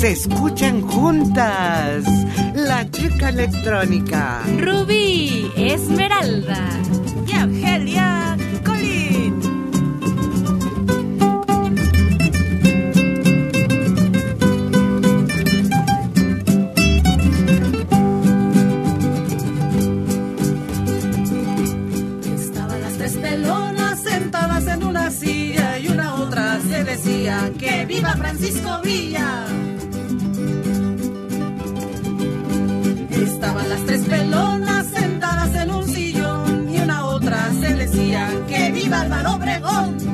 se escuchan juntas. La chica electrónica. Rubí, Esmeralda y Angelia Colín. Estaban las tres pelonas sentadas en una silla y una otra se decía que viva Francisco Villa. Estaban las tres pelonas sentadas en un sillón y una otra se decía que viva Álvaro Obregón.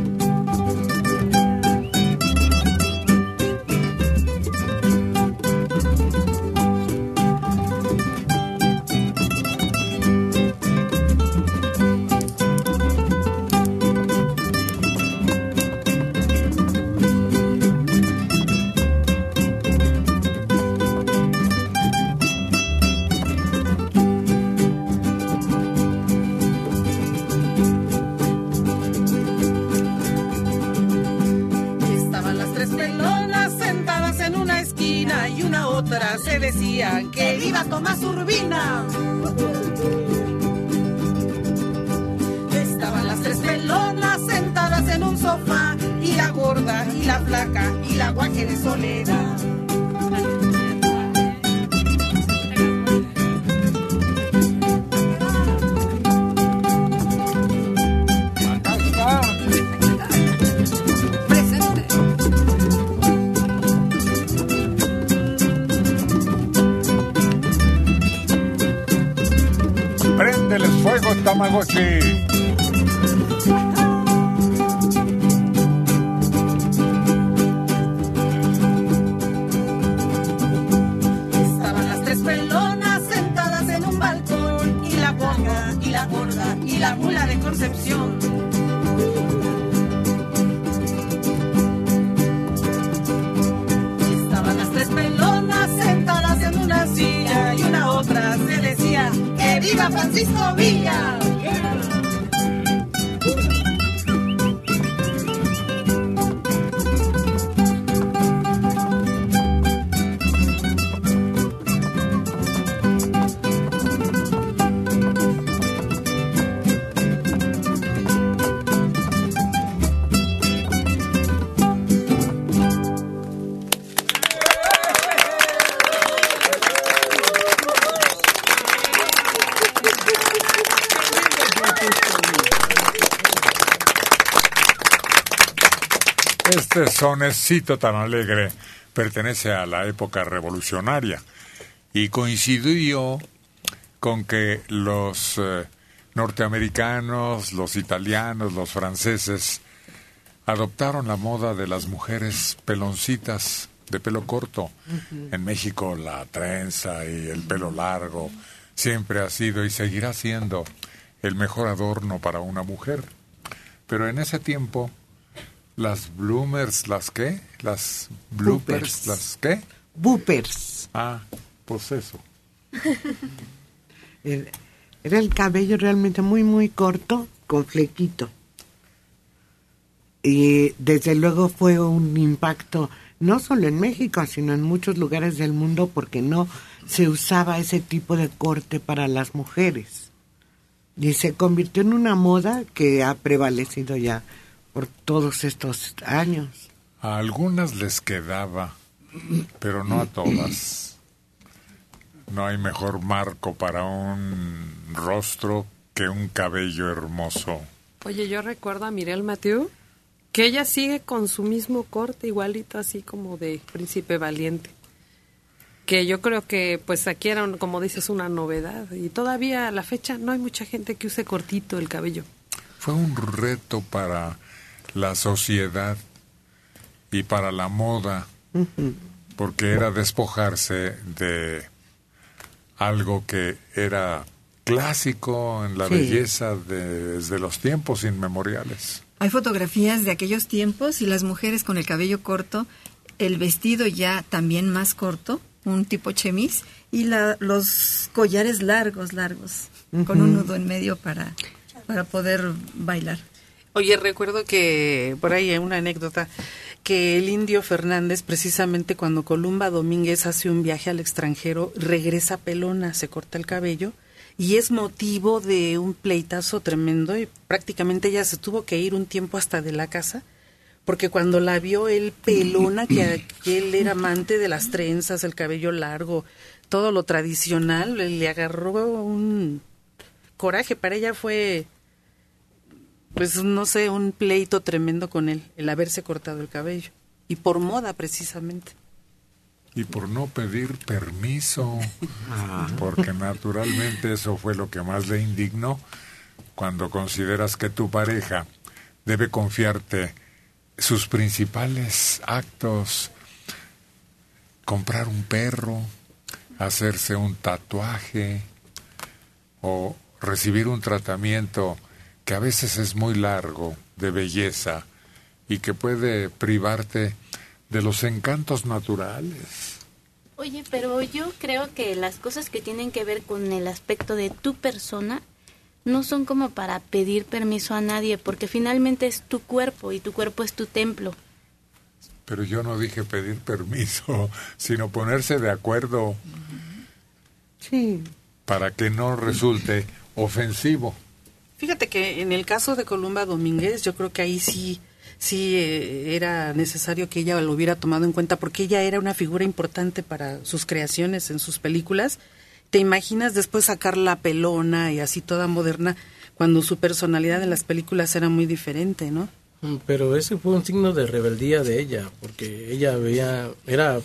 Estaban las tres pelonas sentadas en un sofá y la gorda y la flaca y la guaje de soledad. Tamagotchi. Este sonecito tan alegre pertenece a la época revolucionaria y coincidió con que los eh, norteamericanos, los italianos, los franceses adoptaron la moda de las mujeres peloncitas de pelo corto. En México la trenza y el pelo largo siempre ha sido y seguirá siendo el mejor adorno para una mujer. Pero en ese tiempo las bloomers, ¿las qué? Las bloopers, Boopers. ¿las qué? Boopers. Ah, pues eso. Era era el cabello realmente muy, muy corto, con flequito. Y desde luego fue un impacto, no solo en México, sino en muchos lugares del mundo, porque no se usaba ese tipo de corte para las mujeres. Y se convirtió en una moda que ha prevalecido ya por todos estos años. A algunas les quedaba, pero no a todas. No hay mejor marco para un rostro que un cabello hermoso. Oye, yo recuerdo a Mirel Mathieu que ella sigue con su mismo corte, igualito así como de príncipe valiente. Que yo creo que pues aquí era, un- como dices, una novedad. Y todavía a la fecha no hay mucha gente que use cortito el cabello. Fue un reto para la sociedad y para la moda, porque era despojarse de algo que era clásico en la Sí. belleza de- desde los tiempos inmemoriales. Hay fotografías de aquellos tiempos y las mujeres con el cabello corto, el vestido ya también más corto, un tipo chemis, y la- los collares largos, largos, con un nudo en medio para, para poder bailar. Oye, recuerdo que por ahí hay una anécdota que el indio Fernández, precisamente cuando Columba Domínguez hace un viaje al extranjero, regresa pelona, se corta el cabello y es motivo de un pleitazo tremendo y prácticamente ella se tuvo que ir un tiempo hasta de la casa porque cuando la vio él pelona, que, que él era amante de las trenzas, el cabello largo, todo lo tradicional, le agarró un coraje, para ella fue pues no sé, un pleito tremendo con él, el haberse cortado el cabello. Y por moda, precisamente. Y por no pedir permiso, ah. porque naturalmente eso fue lo que más le indignó cuando consideras que tu pareja debe confiarte sus principales actos, comprar un perro, hacerse un tatuaje o recibir un tratamiento que a veces es muy largo, de belleza, y que puede privarte de los encantos naturales. Oye, pero yo creo que las cosas que tienen que ver con el aspecto de tu persona no son como para pedir permiso a nadie, porque finalmente es tu cuerpo y tu cuerpo es tu templo. Pero yo no dije pedir permiso, sino ponerse de acuerdo. Sí. Para que no resulte ofensivo. Fíjate que en el caso de Columba Domínguez, yo creo que ahí sí, sí eh, era necesario que ella lo hubiera tomado en cuenta porque ella era una figura importante para sus creaciones en sus películas. ¿Te imaginas después sacar la pelona y así toda moderna cuando su personalidad en las películas era muy diferente, ¿no? Mm, pero ese fue un signo de rebeldía de ella, porque ella veía, era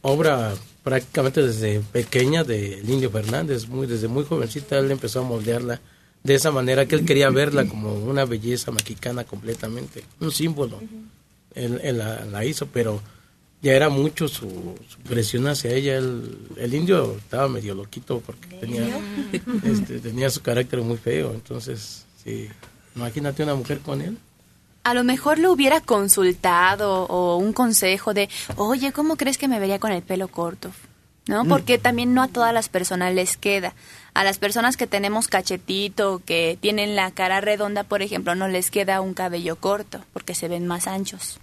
obra prácticamente desde pequeña de Indio Fernández, muy desde muy jovencita él empezó a moldearla de esa manera que él quería verla como una belleza mexicana completamente, un símbolo. Él, la, hizo, pero ya era mucho su, presión hacia ella. El, indio estaba medio loquito porque tenía, este, tenía su carácter muy feo. Entonces, sí, imagínate una mujer con él. A lo mejor lo hubiera consultado o un consejo de, oye, ¿cómo crees que me vería con el pelo corto? ¿no? Mm. Porque también no a todas las personas les queda. A las personas que tenemos cachetito, que tienen la cara redonda, por ejemplo, no les queda un cabello corto, porque se ven más anchos.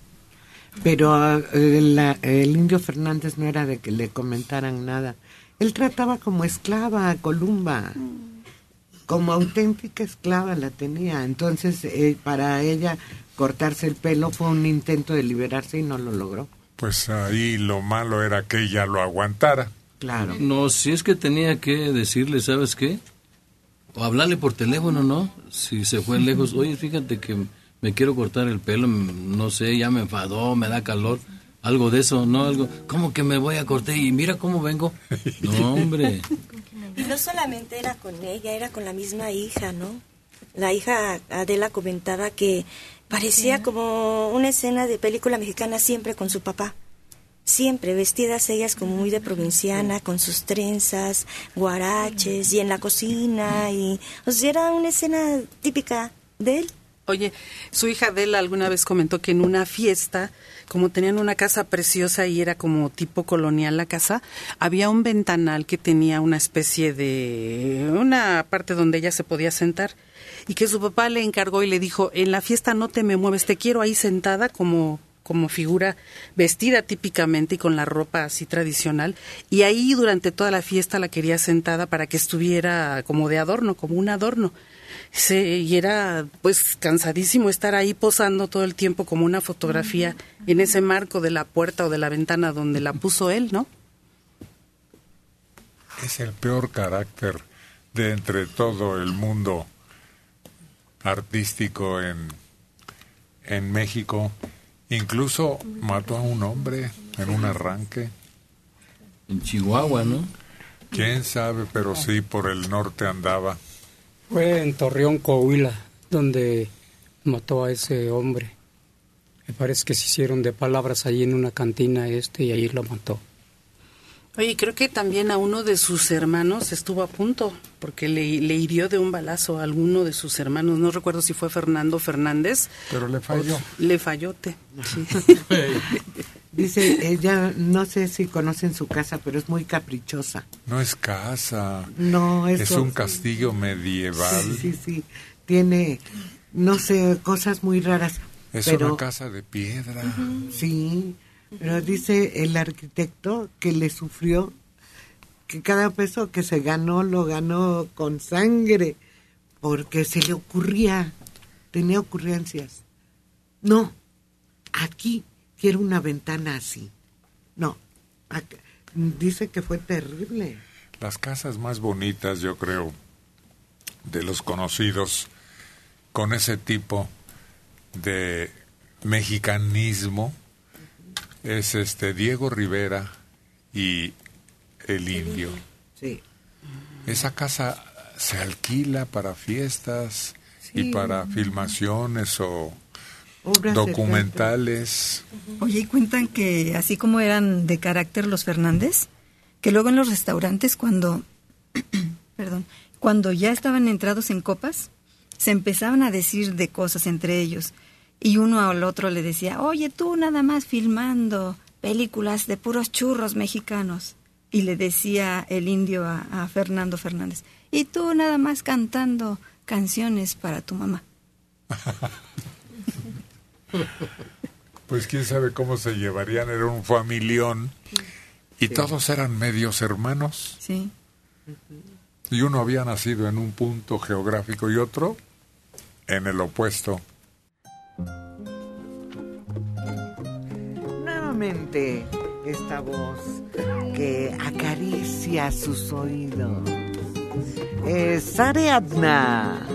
Pero ah, el indio Fernández no era de que le comentaran nada. Él trataba como esclava a Columba. Como auténtica esclava la tenía. Entonces, eh, para ella cortarse el pelo fue un intento de liberarse y no lo logró pues ahí lo malo era que ella lo aguantara. Claro. No, si es que tenía que decirle, ¿sabes qué? O hablarle por teléfono, ¿no? Si se fue lejos, oye, fíjate que me quiero cortar el pelo, no sé, ya me enfadó, me da calor, algo de eso, ¿no? Algo, ¿cómo que me voy a cortar? Y mira cómo vengo. No, hombre. Y no solamente era con ella, era con la misma hija, ¿no? La hija Adela comentaba que Parecía como una escena de película mexicana siempre con su papá. Siempre vestidas ellas como muy de provinciana, con sus trenzas, guaraches y en la cocina. y O sea, era una escena típica de él. Oye, su hija Adela alguna vez comentó que en una fiesta, como tenían una casa preciosa y era como tipo colonial la casa, había un ventanal que tenía una especie de una parte donde ella se podía sentar y que su papá le encargó y le dijo, en la fiesta no te me mueves, te quiero ahí sentada como como figura vestida típicamente y con la ropa así tradicional y ahí durante toda la fiesta la quería sentada para que estuviera como de adorno, como un adorno. Se, y era pues cansadísimo estar ahí posando todo el tiempo como una fotografía en ese marco de la puerta o de la ventana donde la puso él, ¿no? Es el peor carácter de entre todo el mundo artístico en, en México. Incluso mató a un hombre en un arranque. En Chihuahua, ¿no? Quién sabe, pero sí por el norte andaba. Fue en Torreón, Coahuila, donde mató a ese hombre. Me parece que se hicieron de palabras ahí en una cantina este y ahí lo mató. Oye, creo que también a uno de sus hermanos estuvo a punto, porque le, le, hirió de un balazo a alguno de sus hermanos. No recuerdo si fue Fernando Fernández. Pero le falló. Le fallote. Sí. Dice, ella, no sé si conocen su casa, pero es muy caprichosa. No es casa. No, es... Es un castillo medieval. Sí, sí, sí. Tiene, no sé, cosas muy raras. Es Pero- una casa de piedra. Sí, pero dice el arquitecto que le sufrió, que cada peso que se ganó lo ganó con sangre, porque se le ocurría, tenía ocurrencias. No, aquí quiero una ventana así. No, dice que fue terrible. Las casas más bonitas, yo creo, de los conocidos con ese tipo de mexicanismo es este Diego Rivera y el indio. Sí. Esa casa se alquila para fiestas y para filmaciones o Obras documentales. Oye, y cuentan que así como eran de carácter los Fernández, que luego en los restaurantes cuando, perdón, cuando ya estaban entrados en copas, se empezaban a decir de cosas entre ellos. Y uno al otro le decía, oye, tú nada más filmando películas de puros churros mexicanos. Y le decía el indio a, a Fernando Fernández, y tú nada más cantando canciones para tu mamá. Pues quién sabe cómo se llevarían, era un familión y todos eran medios hermanos. Sí. Y uno había nacido en un punto geográfico y otro en el opuesto. Esta voz que acaricia sus oídos. Es Ariadna.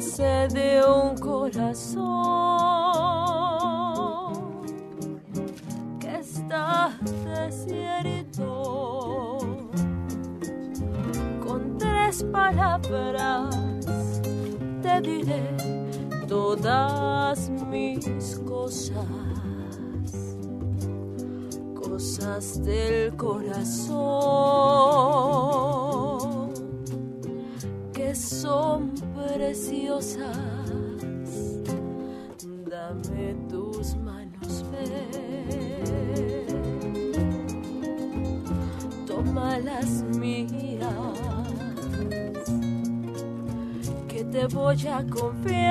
Nace de un corazón que está desierto. Con tres palabras te diré todas mis cosas, cosas del corazón que son preciosas. Dame tus manos, toma las mías que te voy a confiar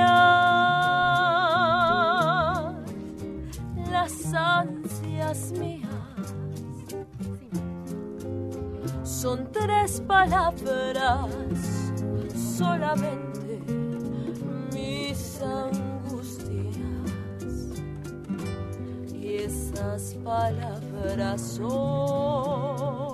las ansias mías. Son tres palabras solamente angustias y esas palabras son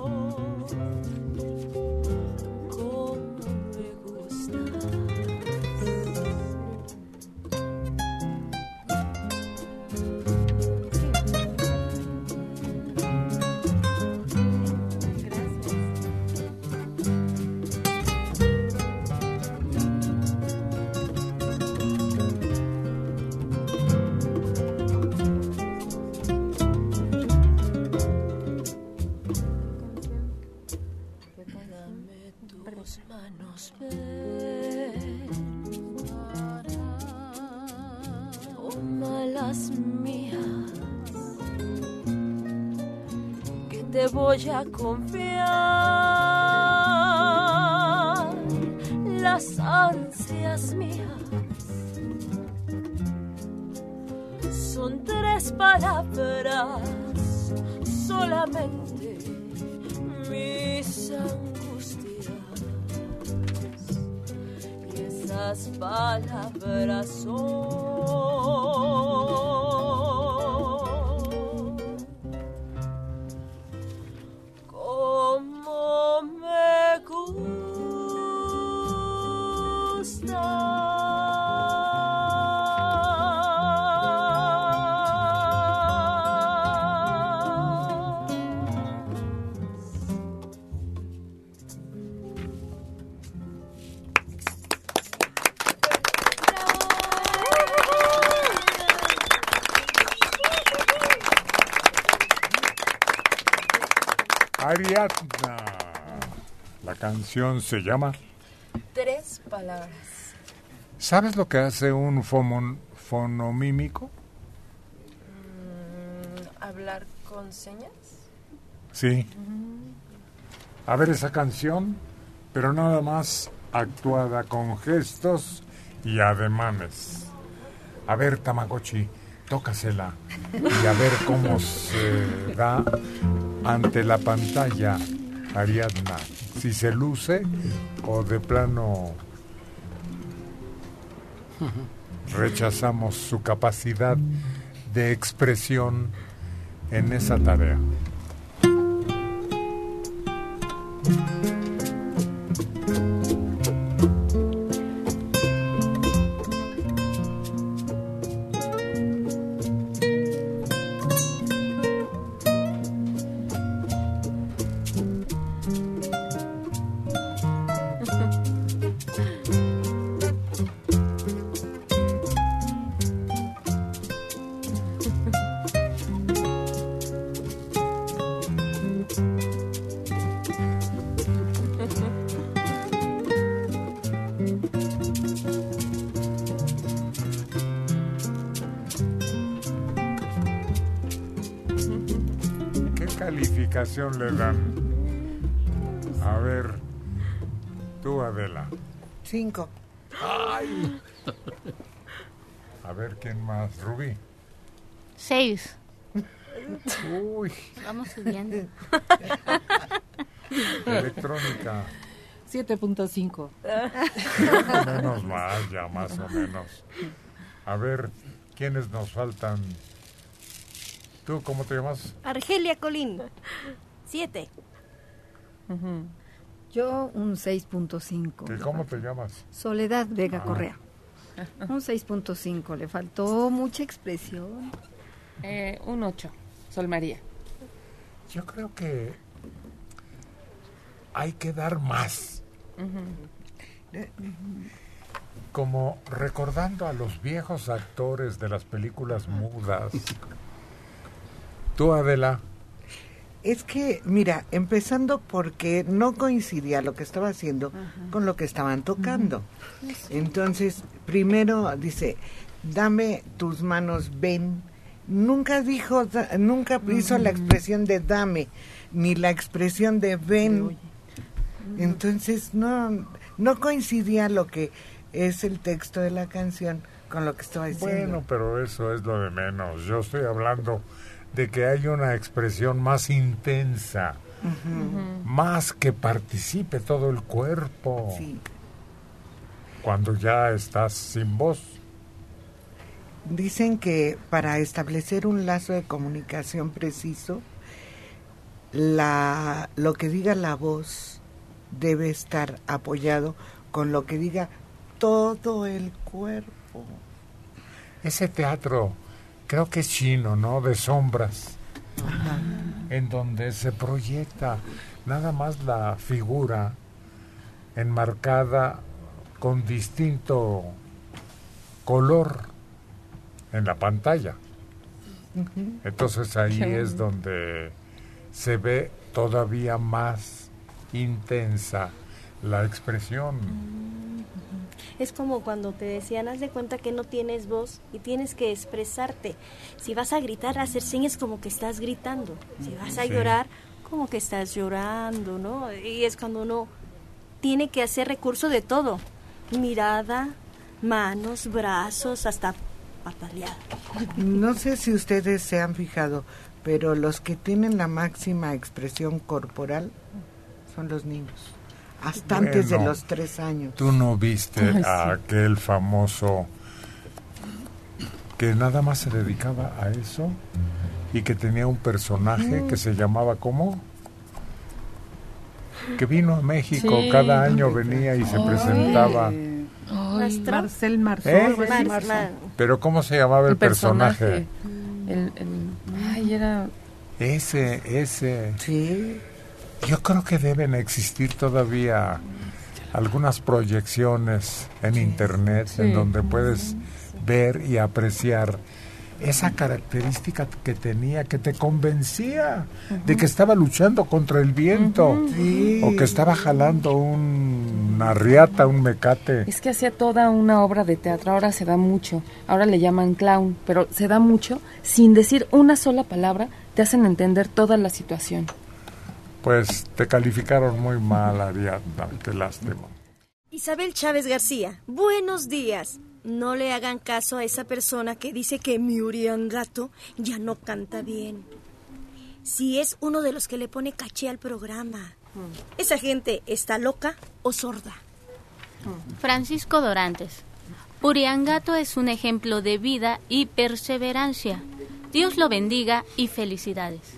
Ariadna. La canción se llama tres palabras. ¿Sabes lo que hace un fomon- fonomímico? Mm, hablar con señas. Sí. Mm. A ver esa canción, pero nada más actuada con gestos y ademanes. A ver, Tamagotchi, tócasela y a ver cómo se da ante la pantalla Ariadna. Si se luce o de plano rechazamos su capacidad de expresión en esa tarea. 7.5. Menos mal, ya más o menos. A ver, ¿quiénes nos faltan? ¿Tú cómo te llamas? Argelia Colín. Siete. Yo un 6.5. ¿Y cómo te llamas? Soledad Vega Ah. Correa. Un 6.5. Le faltó mucha expresión. Eh, un 8. Sol María. Yo creo que hay que dar más. Como recordando a los viejos actores de las películas mudas. Tú, Adela, Es que, mira, empezando porque no coincidía lo que estaba haciendo con lo que estaban tocando. Entonces, primero dice, dame tus manos, ven. Nunca dijo, nunca hizo la expresión de dame, ni la expresión de ven. Entonces, no, no coincidía lo que es el texto de la canción con lo que estaba diciendo. Bueno, pero eso es lo de menos. Yo estoy hablando de que hay una expresión más intensa, más que participe todo el cuerpo. Cuando ya estás sin voz. Dicen que para establecer un lazo de comunicación preciso, la, lo que diga la voz debe estar apoyado con lo que diga todo el cuerpo. Ese teatro, creo que es chino, ¿no? De sombras, en donde se proyecta nada más la figura enmarcada con distinto color en la pantalla. Entonces ahí es donde se ve todavía más intensa la expresión. Es como cuando te decían, haz de cuenta que no tienes voz y tienes que expresarte. Si vas a gritar, hacer señas como que estás gritando. Si vas a Sí. llorar, como que estás llorando, ¿no? Y es cuando uno tiene que hacer recurso de todo. Mirada, manos, brazos, hasta patalear. No sé si ustedes se han fijado, pero los que tienen la máxima expresión corporal son los niños. Hasta antes de los tres años. ¿Tú no viste Ay, a sí. aquel famoso que nada más se dedicaba a eso y que tenía un personaje Mm. que se llamaba ¿cómo? Que vino a México, Sí. cada año venía y se Ay. presentaba. Ay, Marcel Marceau. ¿Eh? Mar- Mar- Pero ¿cómo se llamaba el, personaje? El, el- ay, era... Ese, ese. Sí. Yo creo que deben existir todavía algunas proyecciones en internet en donde puedes ver y apreciar esa característica que tenía, que te convencía de que estaba luchando contra el viento o que estaba jalando un- una riata, un mecate. Es que hacía toda una obra de teatro, ahora se da mucho, ahora le llaman clown, pero se da mucho, sin decir una sola palabra, te hacen entender toda la situación. Pues te calificaron muy mal, Ariadna, qué lástima. Isabel Chávez García, buenos días. No le hagan caso a esa persona que dice que mi Uriangato ya no canta bien. Si es uno de los que le pone caché al programa. Esa gente está loca o sorda. Francisco Dorantes. Uriangato es un ejemplo de vida y perseverancia. Dios lo bendiga y felicidades.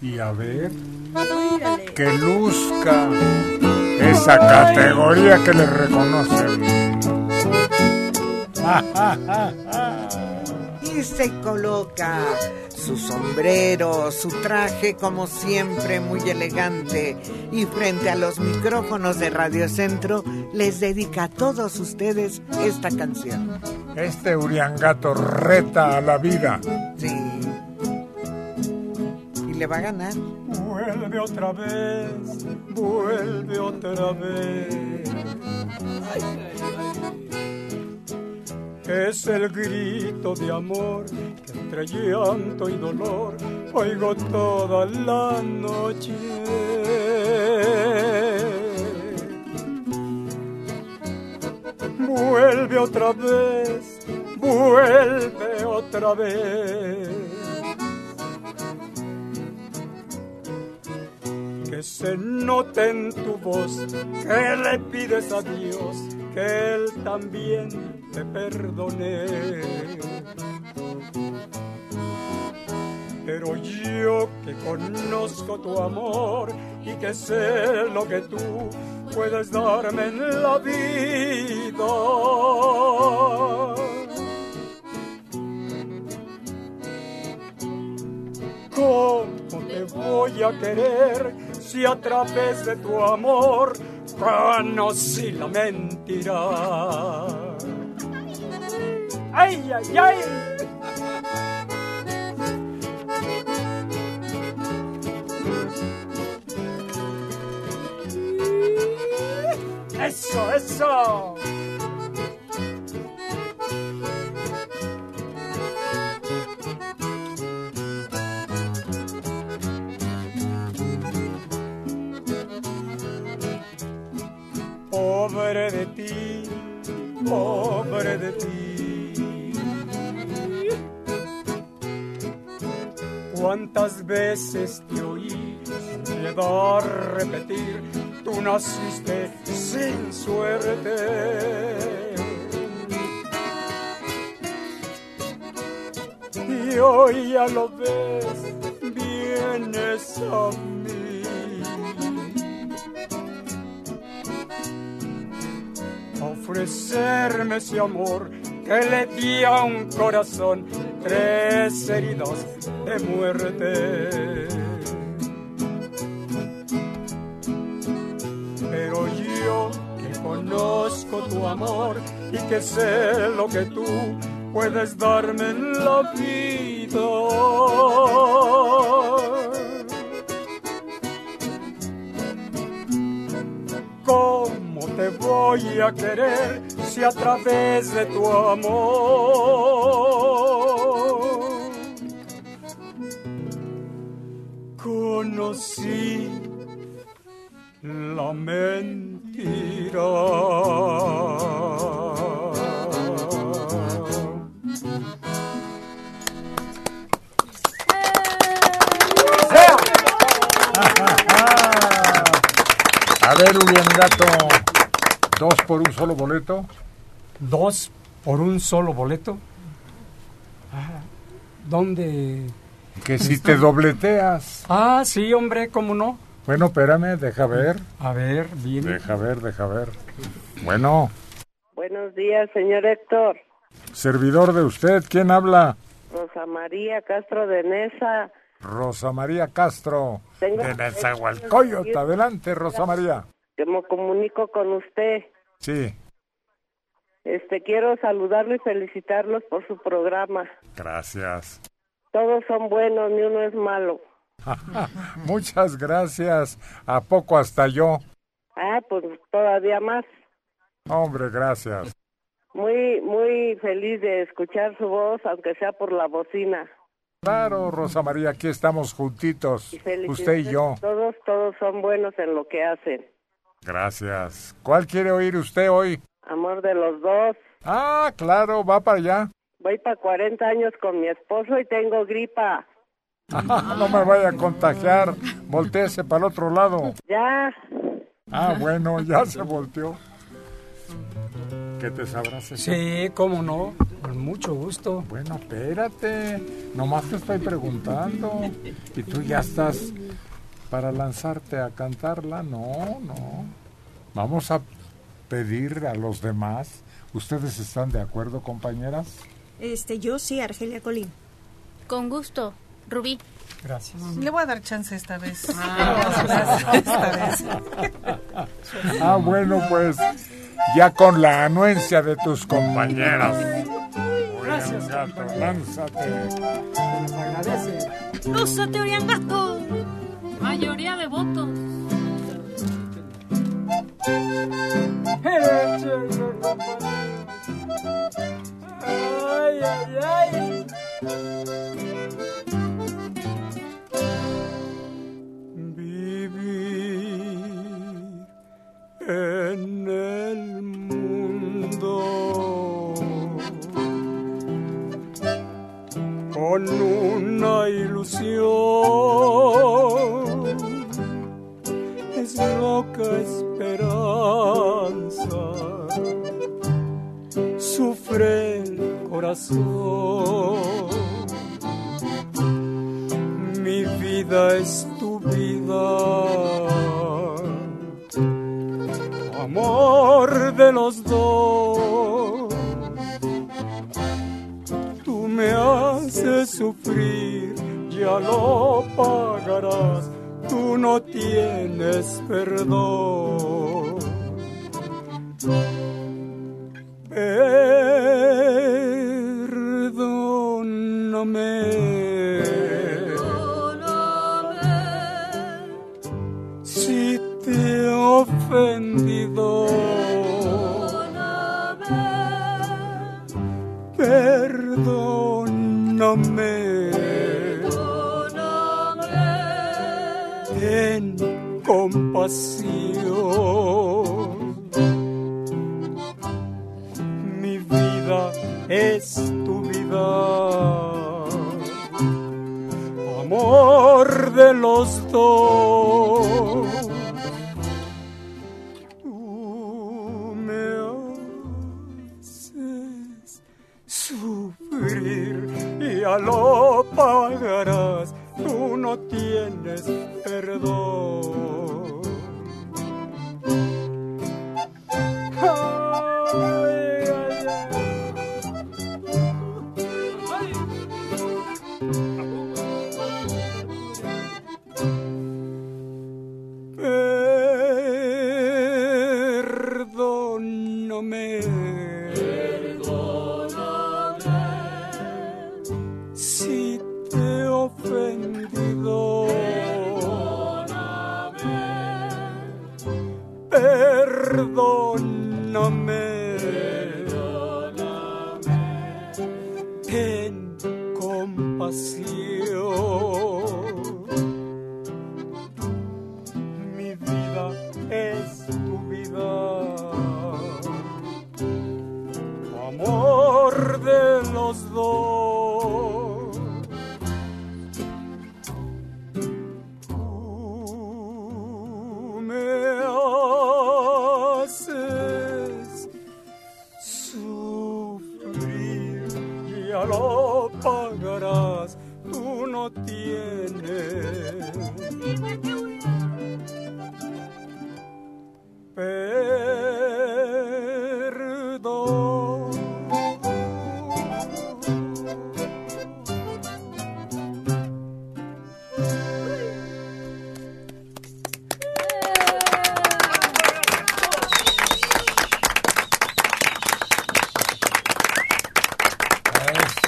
Y a ver, que luzca esa categoría que le reconocen. Y se coloca su sombrero, su traje como siempre muy elegante y frente a los micrófonos de Radio Centro les dedica a todos ustedes esta canción. Este Uriangato reta a la vida. Sí. Le va a ganar. Vuelve otra vez, vuelve otra vez. Es el grito de amor que entre llanto y dolor oigo toda la noche. Vuelve otra vez, vuelve otra vez. Que se note en tu voz que le pides a Dios que Él también te perdone. Pero yo que conozco tu amor y que sé lo que tú puedes darme en la vida. ¿Cómo te voy a querer si a través de tu amor conocí la mentira? ¡Ay, ay, ay! ¡Eso, eso! Pobre de ti, pobre de ti. ¿Cuántas veces te oí piedad repetir? Tú naciste sin suerte. Y hoy ya lo ves, vienes a. ofrecerme ese amor que le di a un corazón tres heridas de muerte. Pero yo que conozco tu amor y que sé lo que tú puedes darme en la vida. Te voy a querer si a través de tu amor conocí la mentira? A ver, Uriangato, dos por un solo boleto. ¿Dos por un solo boleto? Ah, ¿Dónde? Que si te dobleteas. Ah, sí, hombre, ¿cómo no? Bueno, espérame, deja ver. A ver, bien. Deja ver, deja ver. Bueno, Buenos días, señor Héctor. servidor de usted, ¿quién habla? Rosa María Castro de Nesa. Rosa María Castro, Tengo- de Nezahualcóyotl. Adelante, Rosa María. Yo me comunico con usted. Sí, Este, quiero saludarlo y felicitarlos por su programa. Gracias. Todos son buenos, ni uno es malo. Muchas gracias. ¿A poco hasta yo? Ah, pues todavía más. Hombre, gracias. Muy, muy feliz de escuchar su voz, aunque sea por la bocina. Claro, Rosa María, aquí estamos juntitos, Y usted y yo. Todos, todos son buenos en lo que hacen. Gracias. ¿Cuál quiere oír usted hoy? Amor de los dos. Ah, claro, va para allá. Voy para 40 años con mi esposo y tengo gripa. no me vaya a contagiar. Voltéese para el otro lado. Ya. Ah, bueno, ya se volteó. ¿Qué te sabrás eso? Sí, cómo no, con mucho gusto. Bueno, espérate, nomás te estoy preguntando. ¿Y tú ya estás para lanzarte a cantarla? No, no. Vamos a pedir a los demás. ¿Ustedes están de acuerdo, compañeras? Este, yo sí, Argelia Colín. Con gusto. Rubí. Gracias. Le voy a dar chance esta vez. Ah, bueno, pues ya con la anuencia de tus compañeras. Gracias, gato, lánzate. Les agradece. ¡Lúzate, Oriangato! Mayoría de votos. Ay, ay. Vivir en el mundo con una ilusión sufre el corazón. Mi vida es tu vida, amor de los dos. Tú me haces sufrir, ya lo pagarás, tú no tienes perdón. Perdóname si te he ofendido. Perdóname. Ten compasión. Es tu vida. Amor de los dos. Tú me haces sufrir y ya lo pagarás. Tú no tienes perdón.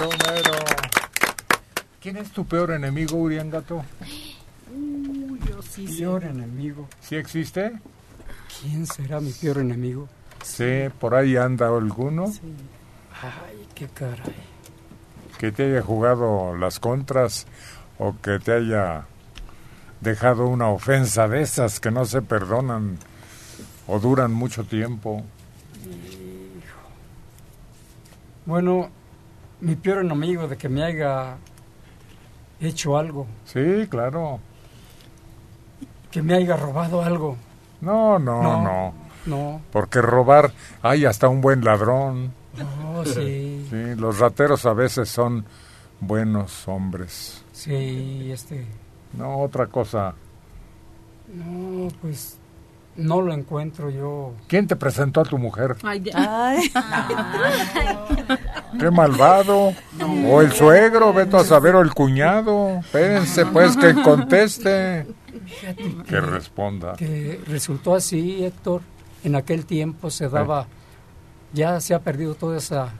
Eso, mero. ¿Quién es tu peor enemigo, Uriangato? Uy, yo sí Peor enemigo. ¿Sí existe? ¿Quién será mi peor enemigo? Sí, por ahí anda alguno Ay, qué caray. que te haya jugado las contras o que te haya dejado una ofensa de esas que no se perdonan o duran mucho tiempo. Bueno, mi peor enemigo de que me haya hecho algo, Sí, claro. que me haya robado algo. No, no, No, no. no. Porque robar, hay hasta un buen ladrón. Oh, sí. Sí, los rateros a veces son buenos hombres. Sí, este. No, otra cosa. No, pues no lo encuentro yo. ¿Quién te presentó a tu mujer? Ay, ¡Qué malvado! O el suegro, vete a saber, o el cuñado. Espérense, pues, que conteste. Que responda. Que resultó así, Héctor. En aquel tiempo se daba, ya se ha perdido toda esa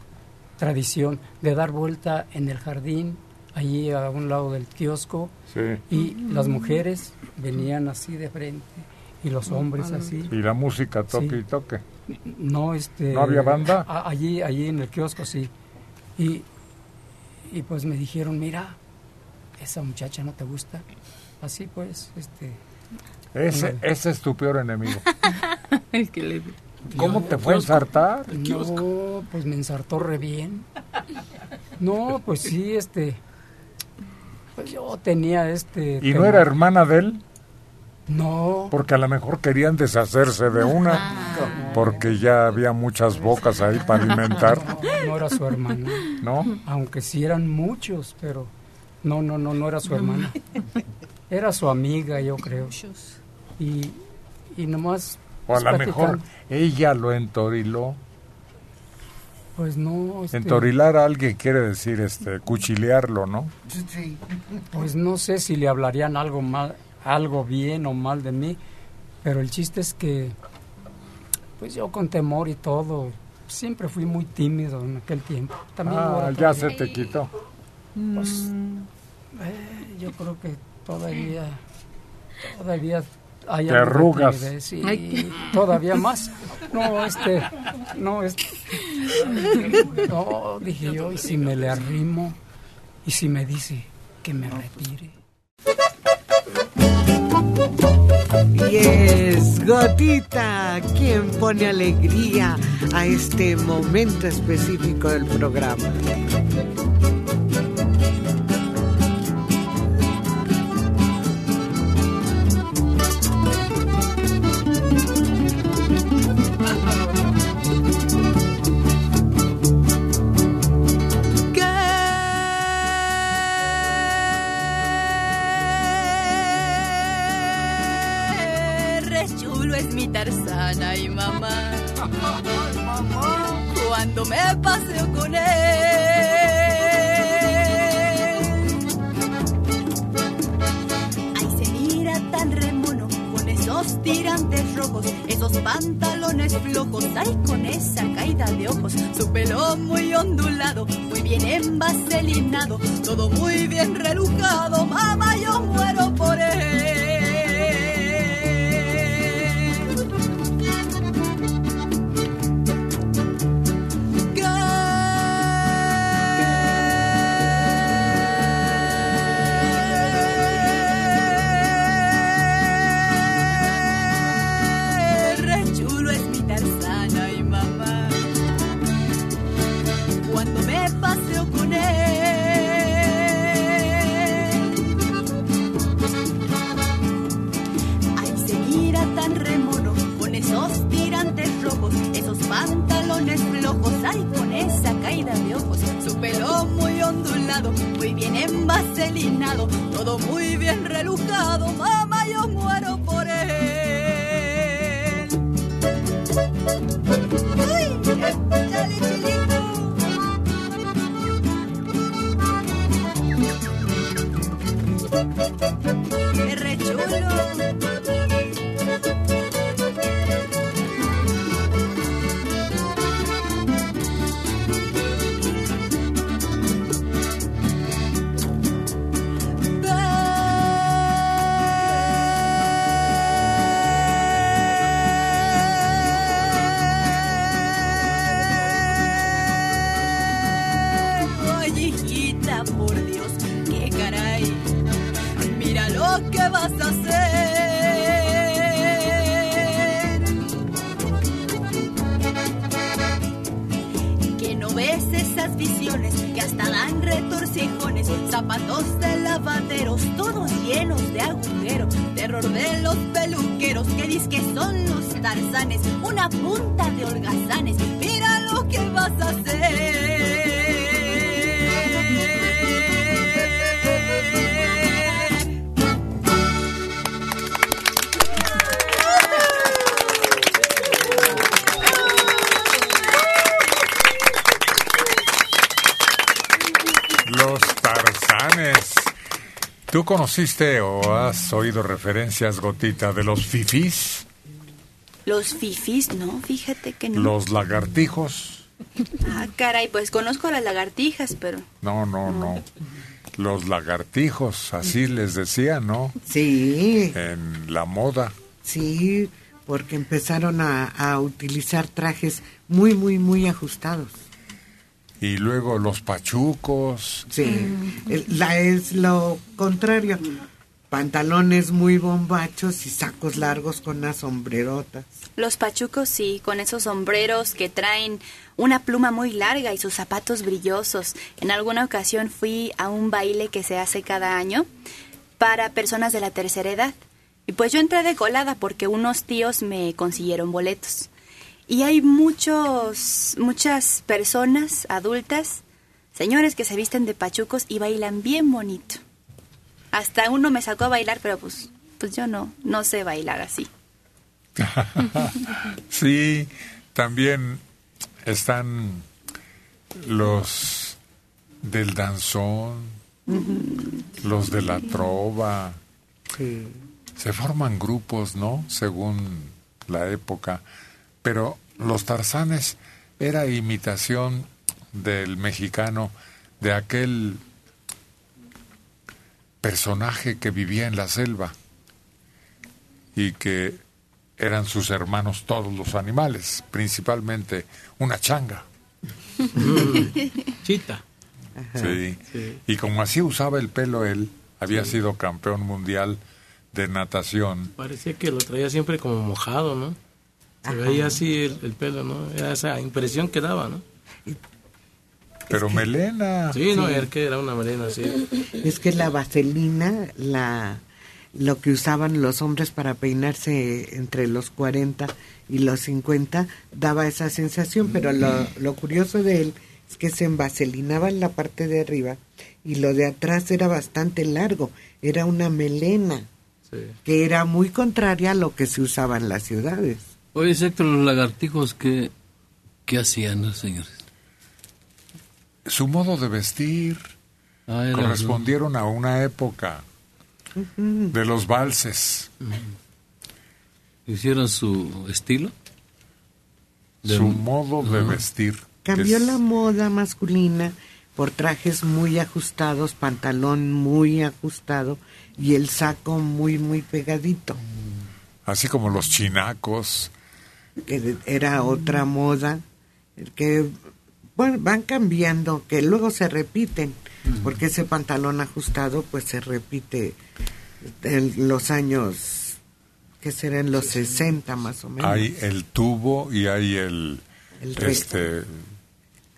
tradición de dar vuelta en el jardín, allí a un lado del kiosco, Sí. y las mujeres venían así de frente y los hombres así. Y la música toque Sí. y toque. No, este. ¿No había banda? a- allí, allí en el kiosco, sí. Y, y pues me dijeron, mira, esa muchacha no te gusta. Así pues, este. Ese, ese es tu peor enemigo. El que le- ¿Cómo te fue a ensartar? No, pues me ensartó re bien. No, pues sí, este. Pues yo tenía este. ¿Y no era hermana de él? No. Porque a lo mejor querían deshacerse de una, porque ya había muchas bocas ahí para alimentar. No, no era su hermana. ¿No? Aunque sí eran muchos, pero no, no, no, no era su hermana. Era su amiga, yo creo. Y, y nomás. O a pues, lo mejor ella lo entoriló. Pues no. este, Entorilar a alguien quiere decir este cuchilearlo, ¿no? Pues no sé si le hablarían algo mal, algo bien o mal de mí, pero el chiste es que, pues yo con temor y todo, siempre fui muy tímido en aquel tiempo. También Ah, ya se te quitó. Pues, eh, yo creo que todavía, todavía hay Te arrugas. Ay. todavía más. No, este, no, este, no, dije yo, y si me le arrimo, y si me dice que me retire. Yes, Gotita, quien pone alegría a este momento específico del programa. Cuando me paseo con él. Ay, se mira tan remono con esos tirantes rojos, esos pantalones flojos, ay, con esa caída de ojos, su pelo muy ondulado, muy bien envaselinado, todo muy bien relujado, mamá, yo muero por él. Muy bien envaselinado, todo muy bien relujado, mamá, conociste o has oído referencias, Gotita, de los fifís? Los fifis, no, fíjate que no. Los lagartijos. Ah, caray, pues conozco a las lagartijas, pero No, no, no. Los lagartijos, así les decía, ¿no? Sí. En la moda. Sí, porque empezaron a, a utilizar trajes muy, muy, muy ajustados. Y luego los pachucos. Sí, la, es lo contrario. Pantalones muy bombachos y sacos largos con unas sombrerotas. los pachucos sí, con esos sombreros que traen una pluma muy larga y sus zapatos brillosos. En alguna ocasión fui a un baile que se hace cada año para personas de la tercera edad. Y pues yo entré de colada porque unos tíos me consiguieron boletos. Y hay muchos, muchas personas adultas, señores que se visten de pachucos y bailan bien bonito. Hasta uno me sacó a bailar, pero pues, pues yo no, no sé bailar así. sí, también están los del danzón, los de la trova. Se forman grupos, ¿no? Según la época. Pero los tarzanes era imitación del mexicano, de aquel personaje que vivía en la selva y que eran sus hermanos todos los animales, principalmente una changa. Chita. Sí. Sí. Y como así usaba el pelo él, había sido campeón mundial de natación. Parecía que lo traía siempre como mojado, ¿no? Se Ajá. veía así el, el pelo, ¿no? Era esa impresión que daba, ¿no? Pero melena. Sí, no, Sí. era que era una melena, sí. Es que la vaselina, la lo que usaban los hombres para peinarse entre los 40 y los 50 daba esa sensación, pero lo, lo curioso de él es que se envaselinaba en la parte de arriba y lo de atrás era bastante largo, era una melena que era muy contraria a lo que se usaba en las ciudades. Oye, Héctor, los lagartijos, ¿qué, qué hacían los señores? Su modo de vestir Ah, era- correspondieron a una época de los valses. ¿Hicieron su estilo? De- Su modo de vestir. Cambió es- la moda masculina por trajes muy ajustados, pantalón muy ajustado y el saco muy, muy pegadito. Así como los chinacos. Que era otra moda, que bueno, van cambiando, que luego se repiten, porque ese pantalón ajustado pues se repite en los años, que serán los 60 más o menos. Hay el tubo y hay el, este,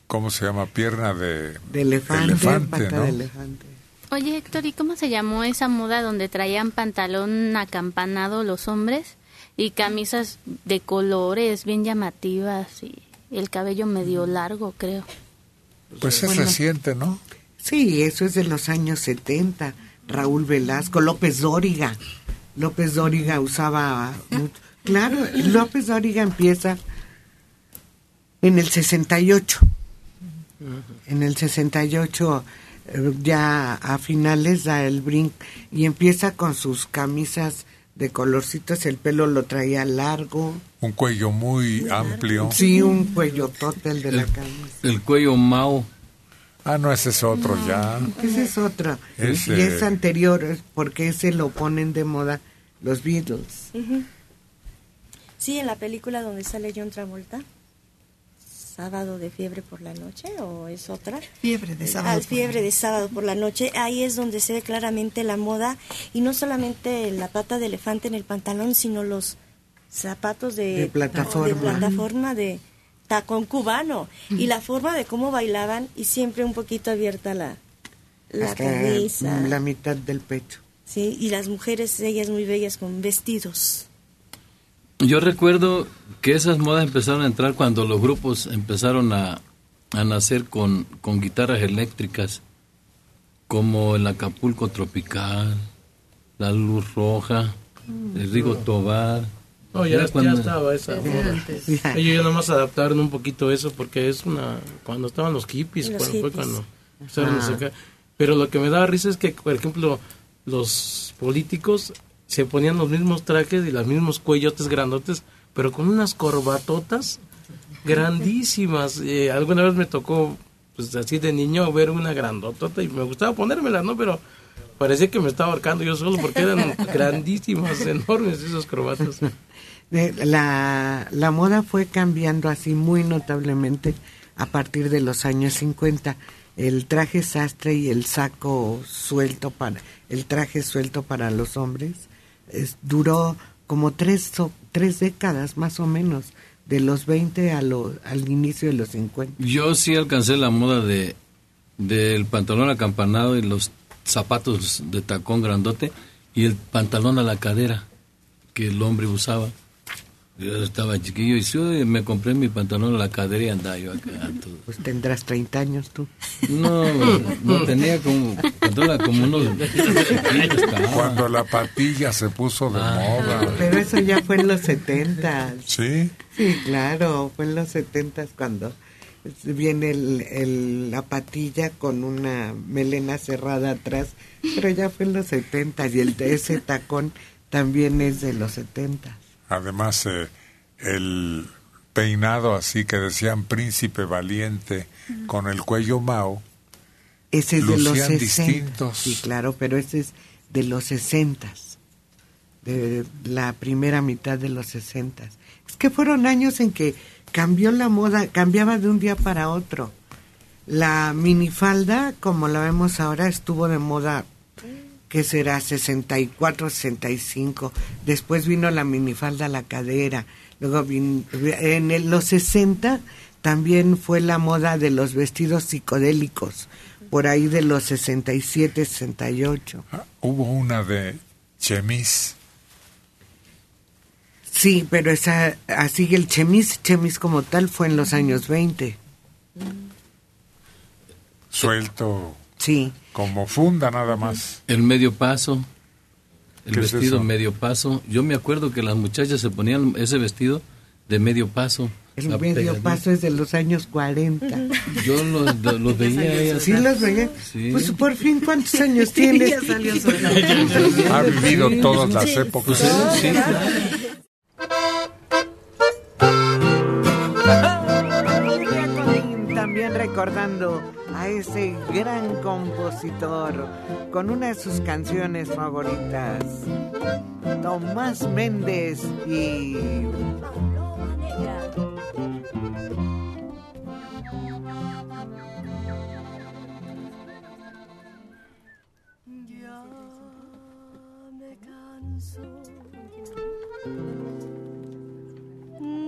¿cómo se llama? Pierna de, de elefante, elefante, pata ¿no? de elefante. Oye, Héctor, ¿y cómo se llamó esa moda donde traían pantalón acampanado los hombres y camisas de colores bien llamativas y el cabello medio largo, creo? Pues es Bueno. reciente, ¿no? Sí, eso es de los años 70. Raúl Velasco, López Dóriga. López Dóriga usaba mucho. Claro, López Dóriga empieza en el 68. En el 68 eh, ya a finales da el brinco y empieza con sus camisas de colorcitos, el pelo lo traía largo. Un cuello muy amplio. Sí, un cuello total de la camisa. El cuello Mao. Ah, no, ese es otro ya. Ese es otro. Ese- Y es anterior, porque ese lo ponen de moda los Beatles. Ujú. Sí, en la película donde sale John Travolta. Sábado de fiebre por la noche o es otra? Fiebre de Eh, sábado Al por fiebre la de sábado por la noche. Ahí es donde se ve claramente la moda y no solamente la pata de elefante en el pantalón, sino los zapatos de, De plataforma. de plataforma de tacón cubano y la forma de cómo bailaban y siempre un poquito abierta la, la Hasta camisa. la mitad del pecho. Sí, y las mujeres, ellas muy bellas con vestidos. Yo recuerdo que esas modas empezaron a entrar cuando los grupos empezaron a, a nacer con, con guitarras eléctricas, como el Acapulco Tropical, la Luz Roja, el Rigo Tobar. No, ya, cuando- estaba esa moda. antes. Ellos ya nomás adaptaron un poquito eso porque es una... Cuando estaban los hippies, Los cuando fue hippies. cuando empezaron a Ajá. sacar. Pero lo que me da risa es que, por ejemplo, los políticos se ponían los mismos trajes y los mismos cuellotes grandotes, pero con unas corbatotas grandísimas. Eh, alguna vez me tocó, pues así de niño, ver una grandotota y me gustaba ponérmelas, ¿no? Pero parecía que me estaba ahorcando yo solo porque eran grandísimas, enormes esas corbatas. La, la moda fue cambiando así muy notablemente a partir de los años 50. El traje sastre y el saco suelto para el traje suelto para los hombres duró como tres, tres décadas más o menos, de los 20 a lo- al inicio de los 50. Yo sí alcancé la moda de del pantalón acampanado y los zapatos de tacón grandote y el pantalón a la cadera que el hombre usaba. Yo estaba chiquillo y sí, me compré mi pantalón a la cadera y andaba yo acá. todo. Pues tendrás 30 años tú. No, no tenía como, pantalón como unos. Cuando la patilla se puso de moda. Pero eso ya fue en los 70. Sí. Sí, claro, fue en los 70 cuando viene el, el- la patilla con una melena cerrada atrás, pero ya fue en los 70 y el de ese tacón también es de los 70. Además, eh, el peinado así que decían príncipe valiente con el cuello mao. Ese es de los Lucían 60. distintos. Sí, claro, pero ese es de los 60. De la primera mitad de los 60. Es que fueron años en que cambió la moda, cambiaba de un día para otro. La minifalda, como la vemos ahora, estuvo de moda, que será 64, 65. Después vino la minifalda a la cadera. Luego vin- en el- los 60 también fue la moda de los vestidos psicodélicos, por ahí de los 67, 68. Hubo una de chemis. Sí, pero esa, así el chemis, chemis como tal fue en los años 20. Suelto. Sí. Como funda nada más. El medio paso, el ¿Qué es vestido eso? medio paso. Yo me acuerdo que las muchachas se ponían ese vestido de medio paso. El medio pegadita. paso es de los años 40. Yo los, los veía a ellas. ¿Sí los veía? Sí. Pues por fin, ¿cuántos años tienes? Ya salió sola. Ha vivido todas las Sí. épocas. Sí, También recordando a ese gran compositor con una de sus canciones favoritas, Tomás Méndez y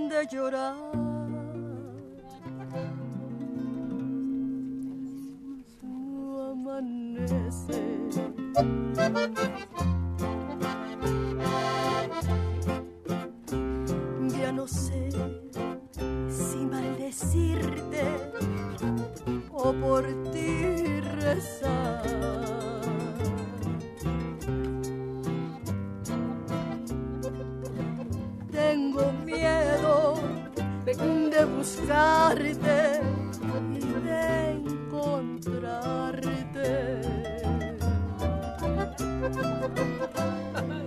de llorar. Ya no sé si maldecirte o por ti rezar. Tengo miedo de buscarte y de encontrarte. Donde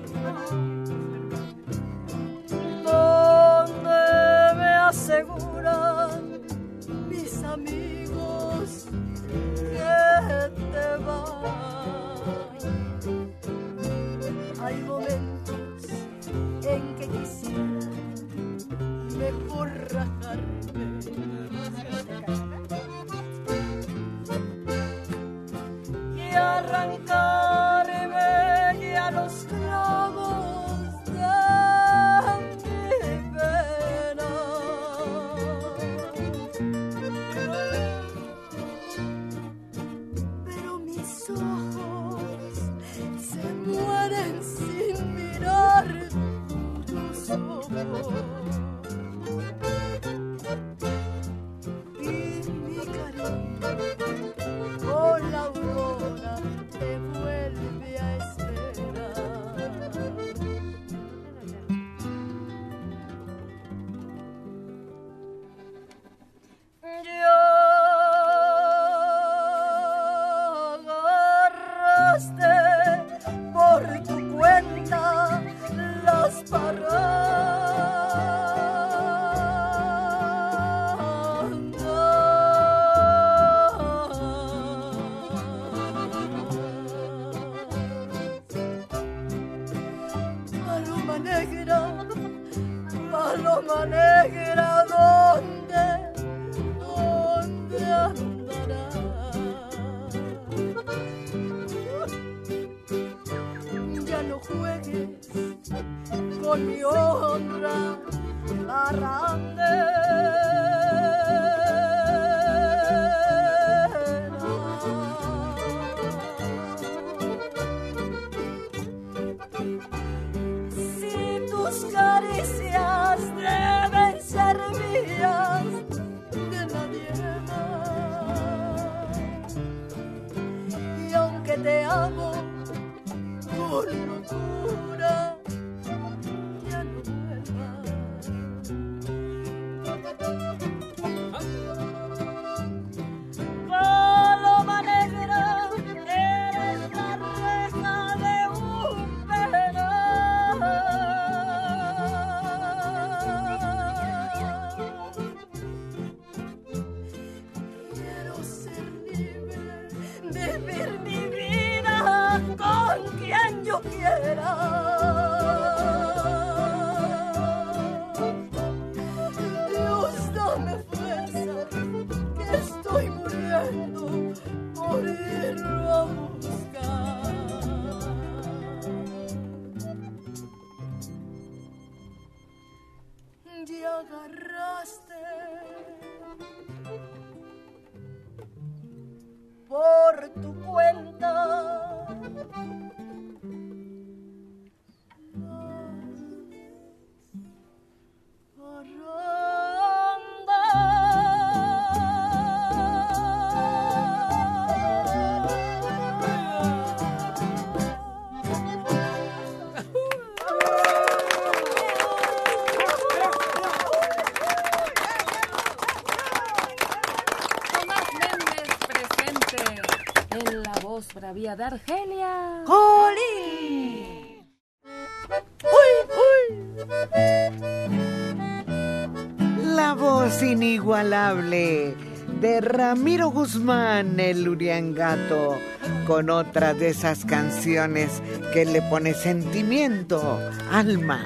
voz inigualable de Ramiro Guzmán, el Uriangato, con otra de esas canciones que le pone sentimiento, alma.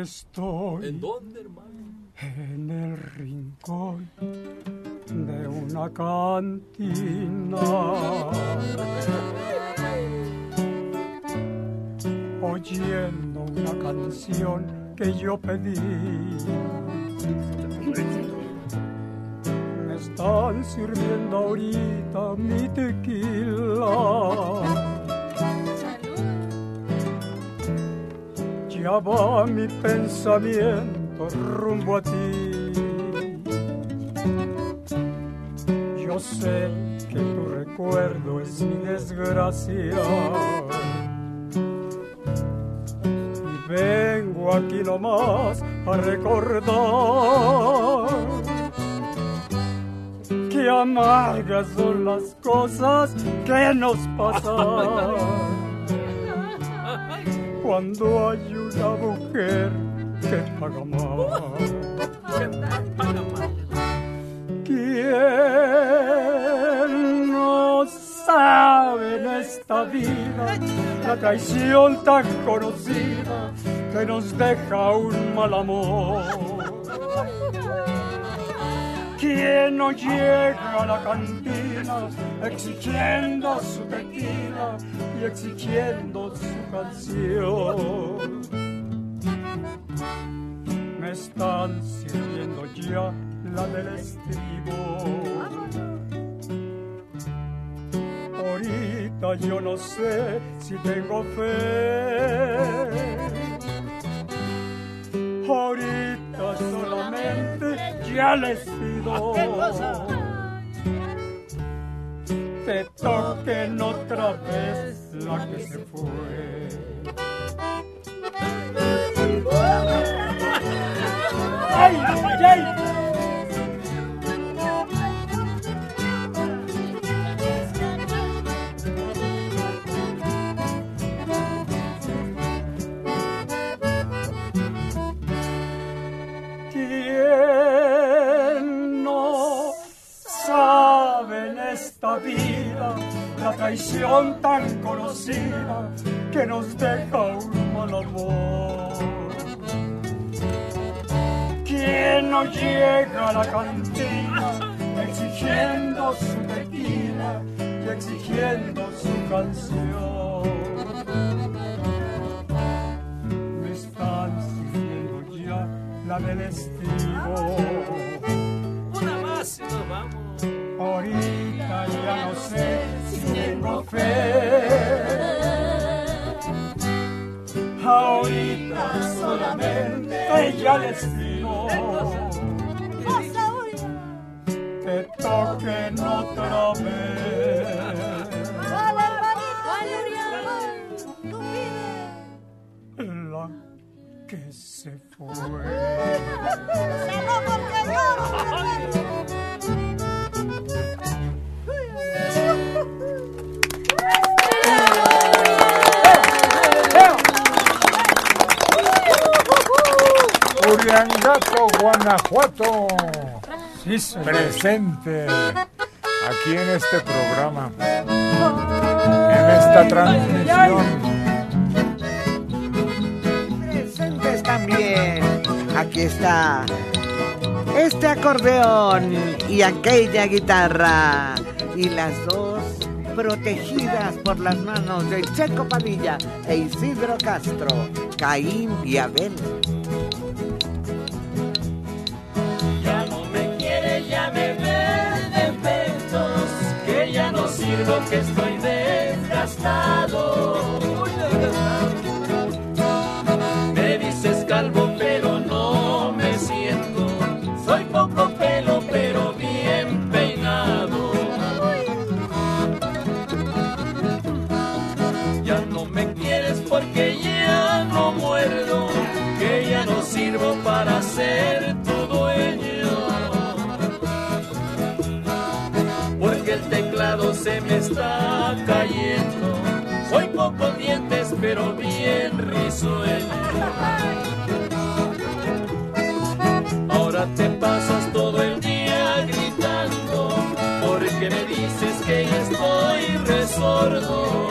Estoy. ¿En dónde, hermano? En el rincón de una cantina. Oyendo una canción que yo pedí. Me están sirviendo ahorita mi tequila. Ya va mi pensamiento rumbo a ti. Yo sé que tu recuerdo es mi desgracia. Vengo aquí nomás a recordar que amargas son las cosas que nos pasan. Cuando hay una mujer que paga ¿Quién no sabe en esta vida la traición tan conocida que nos deja un mal amor? ¿Quién no llega a la cantina exigiendo su tequila y exigiendo su canción? Me están sirviendo ya la del estribo. Ahorita yo no sé si tengo fe. Ahorita solamente ya les pido te toquen otra vez la que se fue. ¡Ay, ay, ay! Esta vida la traición tan conocida que nos deja un mal amor? ¿Quién no llega a la cantina exigiendo su tequila y exigiendo su canción. Me están siguiendo ya la del estivo. Una más y nos vamos. Ahorita ya no sé si tengo fe. Ahorita solamente ya les digo que toquen otra vez. La que se fue. Uriangato, Guanajuato. Sí, señor. Presente aquí en este programa, en esta transmisión. Presentes también. Aquí está este acordeón y aquella guitarra. Y las dos protegidas por las manos de Checo Padilla e Isidro Castro, Caín y Abel. Sirvo, que estoy desgastado. Pocos dientes, pero bien risueño. Ahora te pasas todo el día gritando, porque me dices que ya estoy resordo.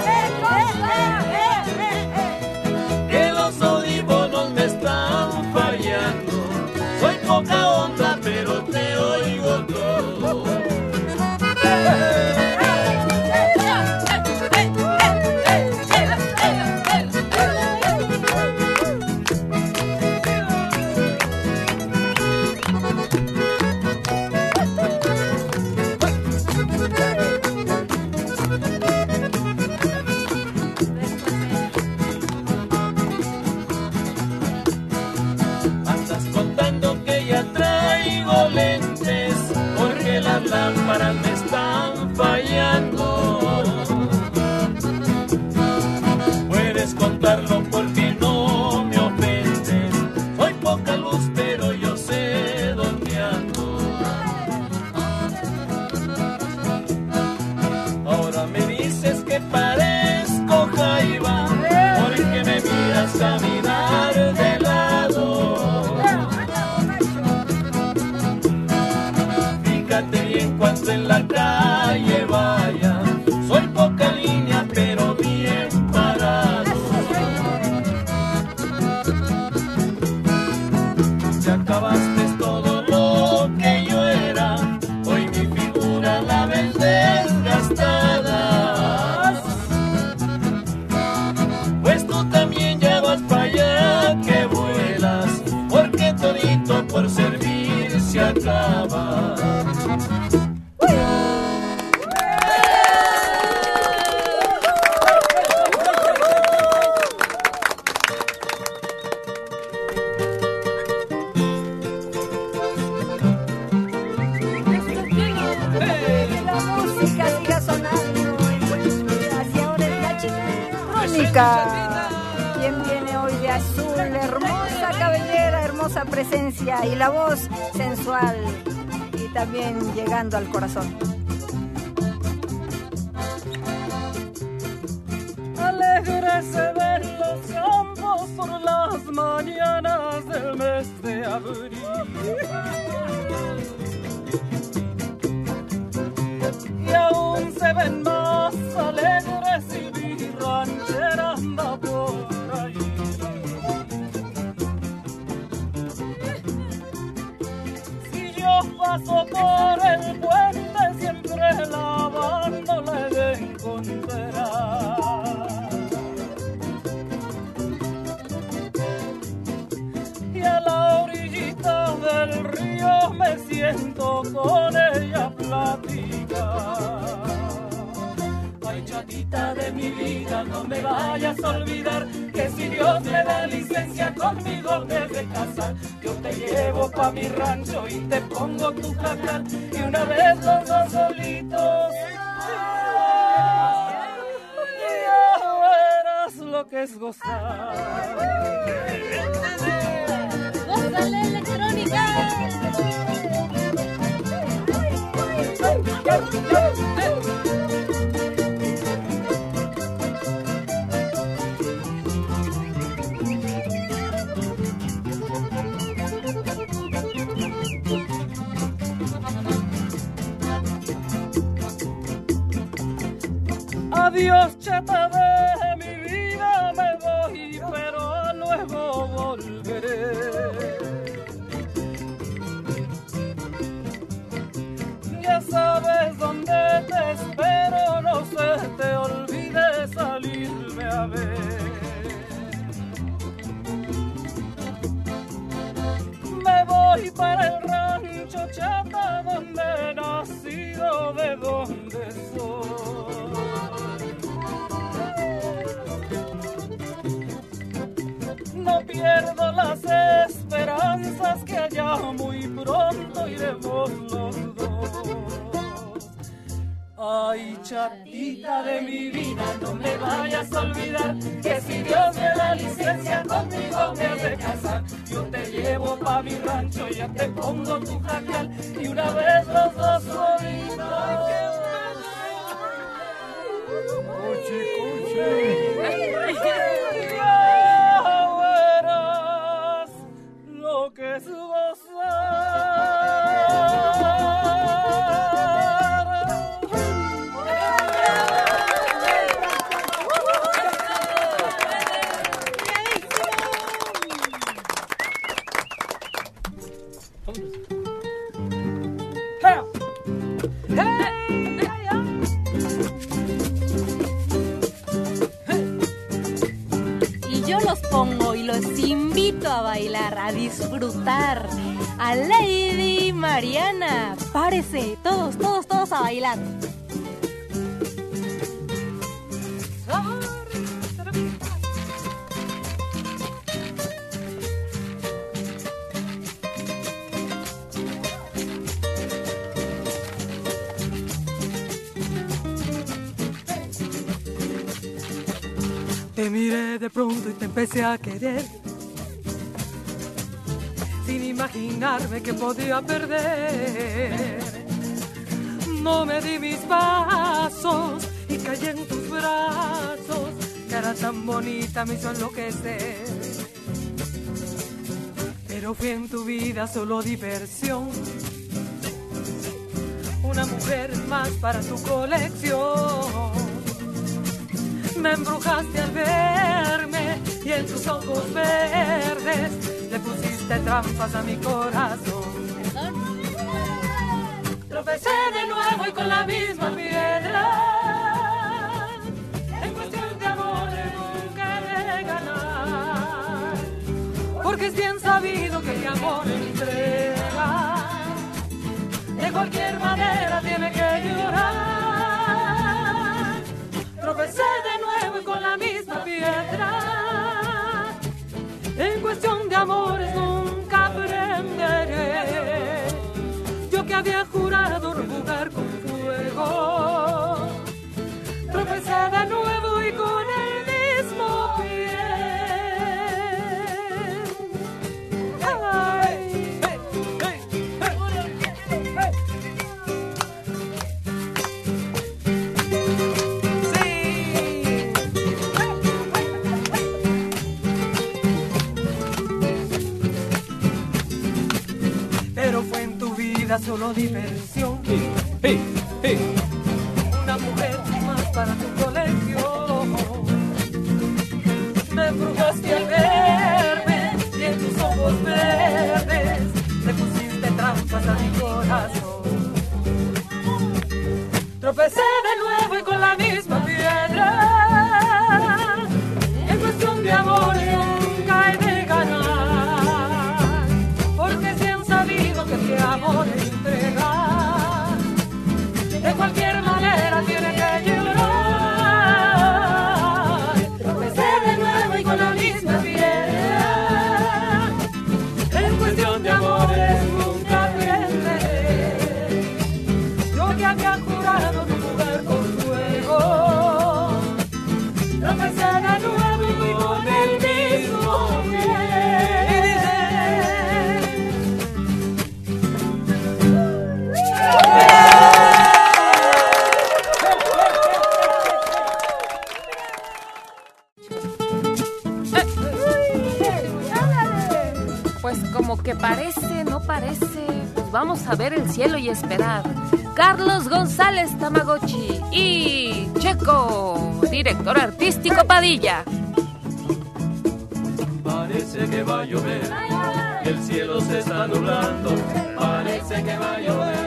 Sensual y también llegando al corazón. Alegre se ven los campos por las mañanas del mes de abril. Y aún se ven más alegres y anda por por el puente siempre la barca de encontrar. Y a la orillita del río me siento con él. De mi vida, no me vayas a olvidar que si Dios me da licencia conmigo me de casar. Yo te llevo pa' mi rancho y te pongo tu jacal y una vez los dos solitos. Ya verás lo que es gozar. ¡Gózale electrónica! Chata donde he nacido, de donde soy. No pierdo las esperanzas que allá muy pronto iremos los dos. Ay, chatita de mi vida, no me vayas a olvidar que si Dios me da licencia conmigo me has de casar. Yo te llevo pa' mi rancho, ya te pongo tu jacal y una vez los dos solitos. Ya verás lo que es a bailar, a disfrutar. A Lady Mariana, párese, todos, todos, todos a bailar. Te miré de pronto y te empecé a querer. Sin imaginarme que podía perder. No me di mis pasos y caí en tus brazos. Cara tan bonita me hizo enloquecer. Pero fui en tu vida solo diversión. Una mujer más para tu colección. Me embrujaste al verme y en tus ojos verdes le pusiste trampas a mi corazón. Tropecé de nuevo y con la misma piedra. En cuestión de amor nunca he de ganar. Porque es bien sabido que el amor entrega. De cualquier manera tiene que llorar. Tropecé de nuevo y con la misma piedra. En cuestión de amores nunca aprenderé. Yo que había jurado jugar con fuego. Tropecé de nuevo y solo diversión. Una mujer más para tu colección. Me embrujaste al verme y en tus ojos verdes le pusiste trampas a mi corazón. Tropecé vamos a ver el cielo y esperar. Carlos González Tamagotchi y Checo, director artístico Padilla. Parece que va a llover, el cielo se está nublando. Parece que va a llover,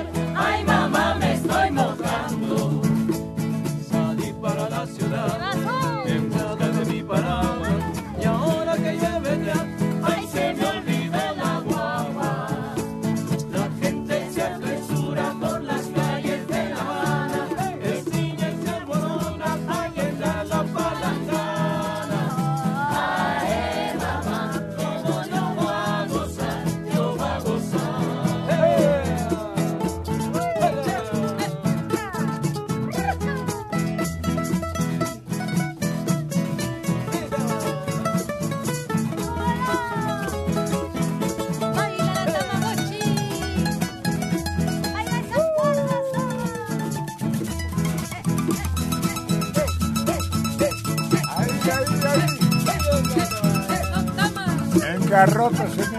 Engarrótese ahí.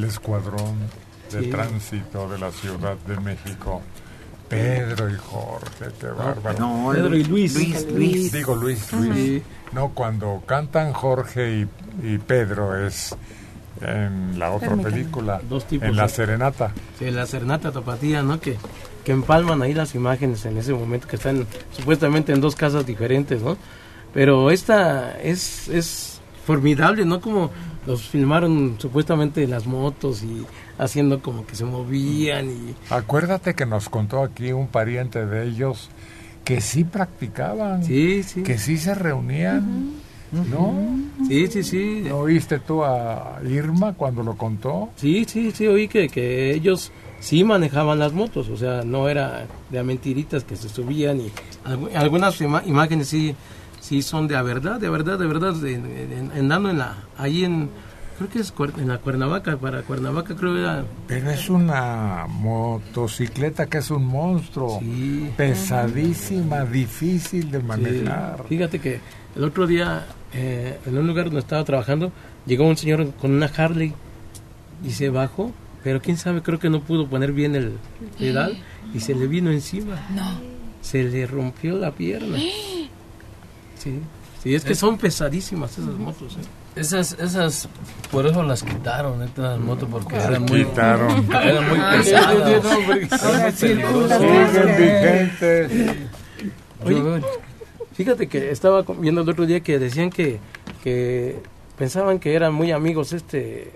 De el escuadrón de Sí. tránsito de la Ciudad de México. Pedro y Jorge, qué bárbaro. no, Pedro y Luis. Luis, Luis. Digo Luis. Luis. Sí. No, cuando cantan Jorge y, y Pedro es en la otra Permítame. película, Dos tipos, en la sí. Serenata. Sí, la Serenata Tapatía, ¿no? Que, que empalman ahí las imágenes en ese momento que están supuestamente en dos casas diferentes, ¿no? Pero esta es, es formidable, ¿no? Como los filmaron supuestamente las motos y haciendo como que se movían y... Acuérdate que nos contó aquí un pariente de ellos que sí practicaban, Sí, sí. que sí se reunían, ¿no? Sí, sí, sí. ¿No oíste tú a Irma cuando lo contó? Sí, sí, sí, oí que, que ellos sí manejaban las motos, o sea, no era de a mentiritas que se subían y algu- algunas ima- imágenes sí, sí son de a verdad, de a verdad, de verdad, de, de- en- andando en la, ahí en, creo que es en la Cuernavaca, para Cuernavaca creo era... Pero es una motocicleta que es un monstruo, pesadísima, difícil de manejar. Sí, Fíjate que el otro día, eh, en un lugar donde estaba trabajando, llegó un señor con una Harley y se bajó, pero quién sabe, creo que no pudo poner bien el pedal y se le vino encima. No. Se le rompió la pierna. Sí, sí es que son pesadísimas esas motos. ¿eh? Esas, esas, por eso las quitaron, estas motos, porque Ah, eran muy, quitaron. eran muy Ah, pesadas. Ahora. Siguen vigentes. Oye, fíjate que estaba viendo el otro día que decían que, que pensaban que eran muy amigos este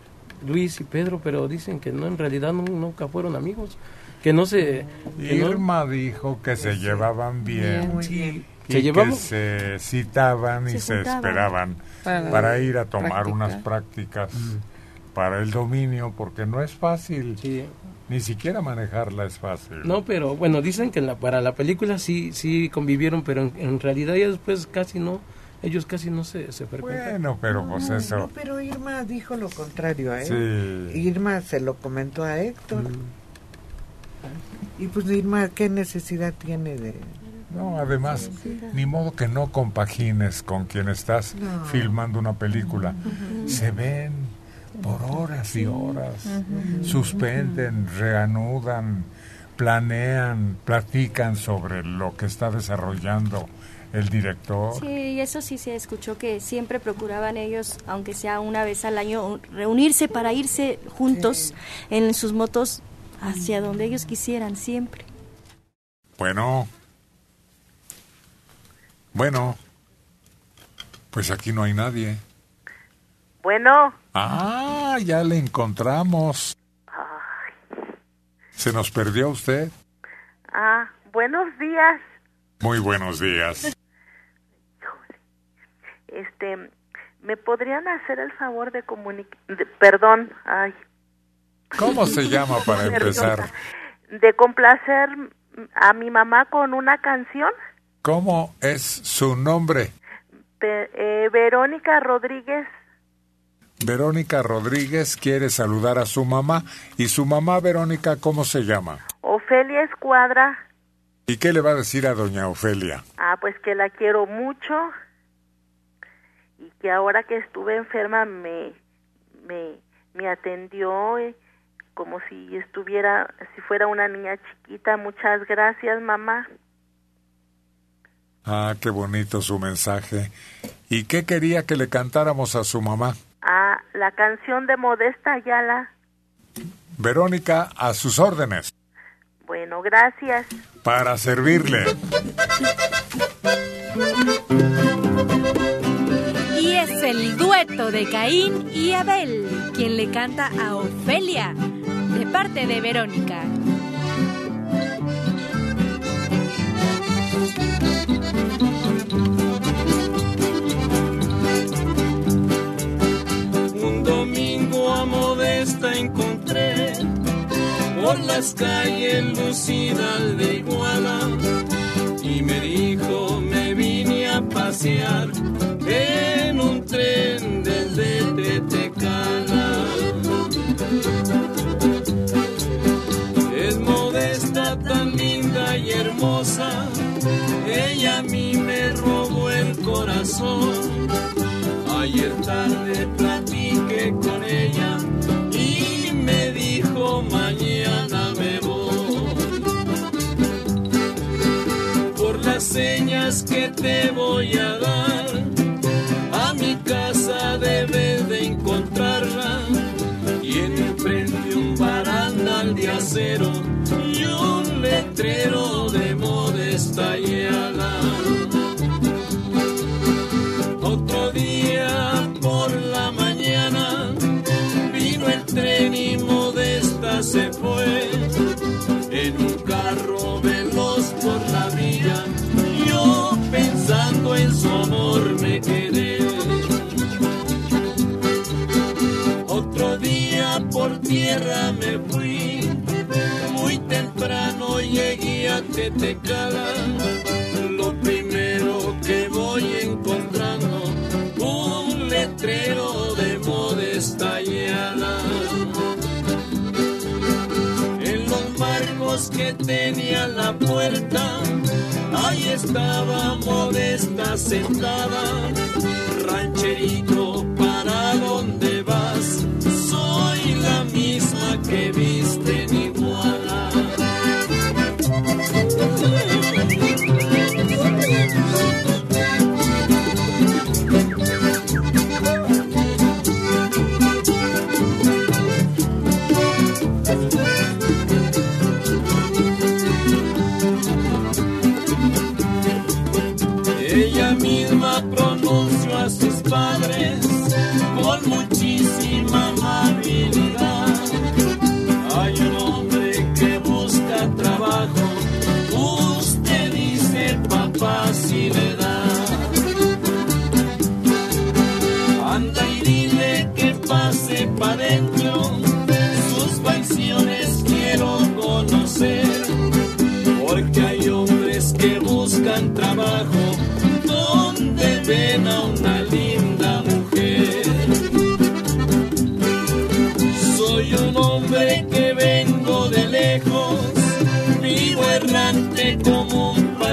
Luis y Pedro, pero dicen que no, en realidad no- nunca fueron amigos, que no se... que no- Irma dijo que se llevaban bien, Bien, sí. Y Se que llevaban- se citaban y Se esperaban para para, ir a tomar practicar. unas prácticas para el dominio, porque no es fácil. Ni siquiera manejarla es fácil. No, pero bueno, dicen que en la, para la película sí sí convivieron, pero en, en realidad ya después casi no, ellos casi no se, se frecuentan. Bueno, pero pues No, eso. no, pero Irma dijo lo contrario a él. Sí. Irma se lo comentó a Héctor. Y pues Irma, ¿qué necesidad tiene de...? No, además, ni modo que no compagines con quien estás No. filmando una película. Se ven por horas y horas, suspenden, reanudan, planean, platican sobre lo que está desarrollando el director. Sí, y eso sí se escuchó que siempre procuraban ellos, aunque sea una vez al año, reunirse para irse juntos en sus motos hacia donde ellos quisieran siempre. Bueno. Bueno. Pues aquí no hay nadie. Bueno, Ah, ya le encontramos. ¿Se nos perdió usted? ah, buenos días. Muy buenos días. Este, ¿me podrían hacer el favor de comunicar, perdón, ay, ¿Cómo se llama para empezar? de complacer a mi mamá con una canción? ¿Cómo es su nombre? Pe- eh, Verónica Rodríguez, Verónica Rodríguez quiere saludar a su mamá. ¿Y su mamá Verónica cómo se llama? Ofelia Escuadra. ¿Y qué le va a decir a doña Ofelia? Ah, pues que la quiero mucho y que ahora que estuve enferma me me, me atendió eh, como si estuviera si fuera una niña chiquita. Muchas gracias, mamá. Ah, qué bonito su mensaje. ¿Y qué quería que le cantáramos a su mamá? Ah, la canción de Modesta Ayala. Verónica, a sus órdenes. Bueno, gracias. Para servirle. Y es el dueto de Caín y Abel quien le canta a Ofelia de parte de Verónica. A Modesta encontré por las calles lucidas de Iguala y me dijo me vine a pasear en un tren desde Tetecala. Es Modesta tan linda y hermosa, ella a mí me robó el corazón. Ayer tarde platiqué con ella que te voy a dar, a mi casa debes de encontrarla. Y en enfrente un barandal de acero y un letrero de modesta. Otro tenía la puerta, ahí estaba modesta sentada. Rancherito, ¿para dónde vas? Soy la misma que viste en Iguala.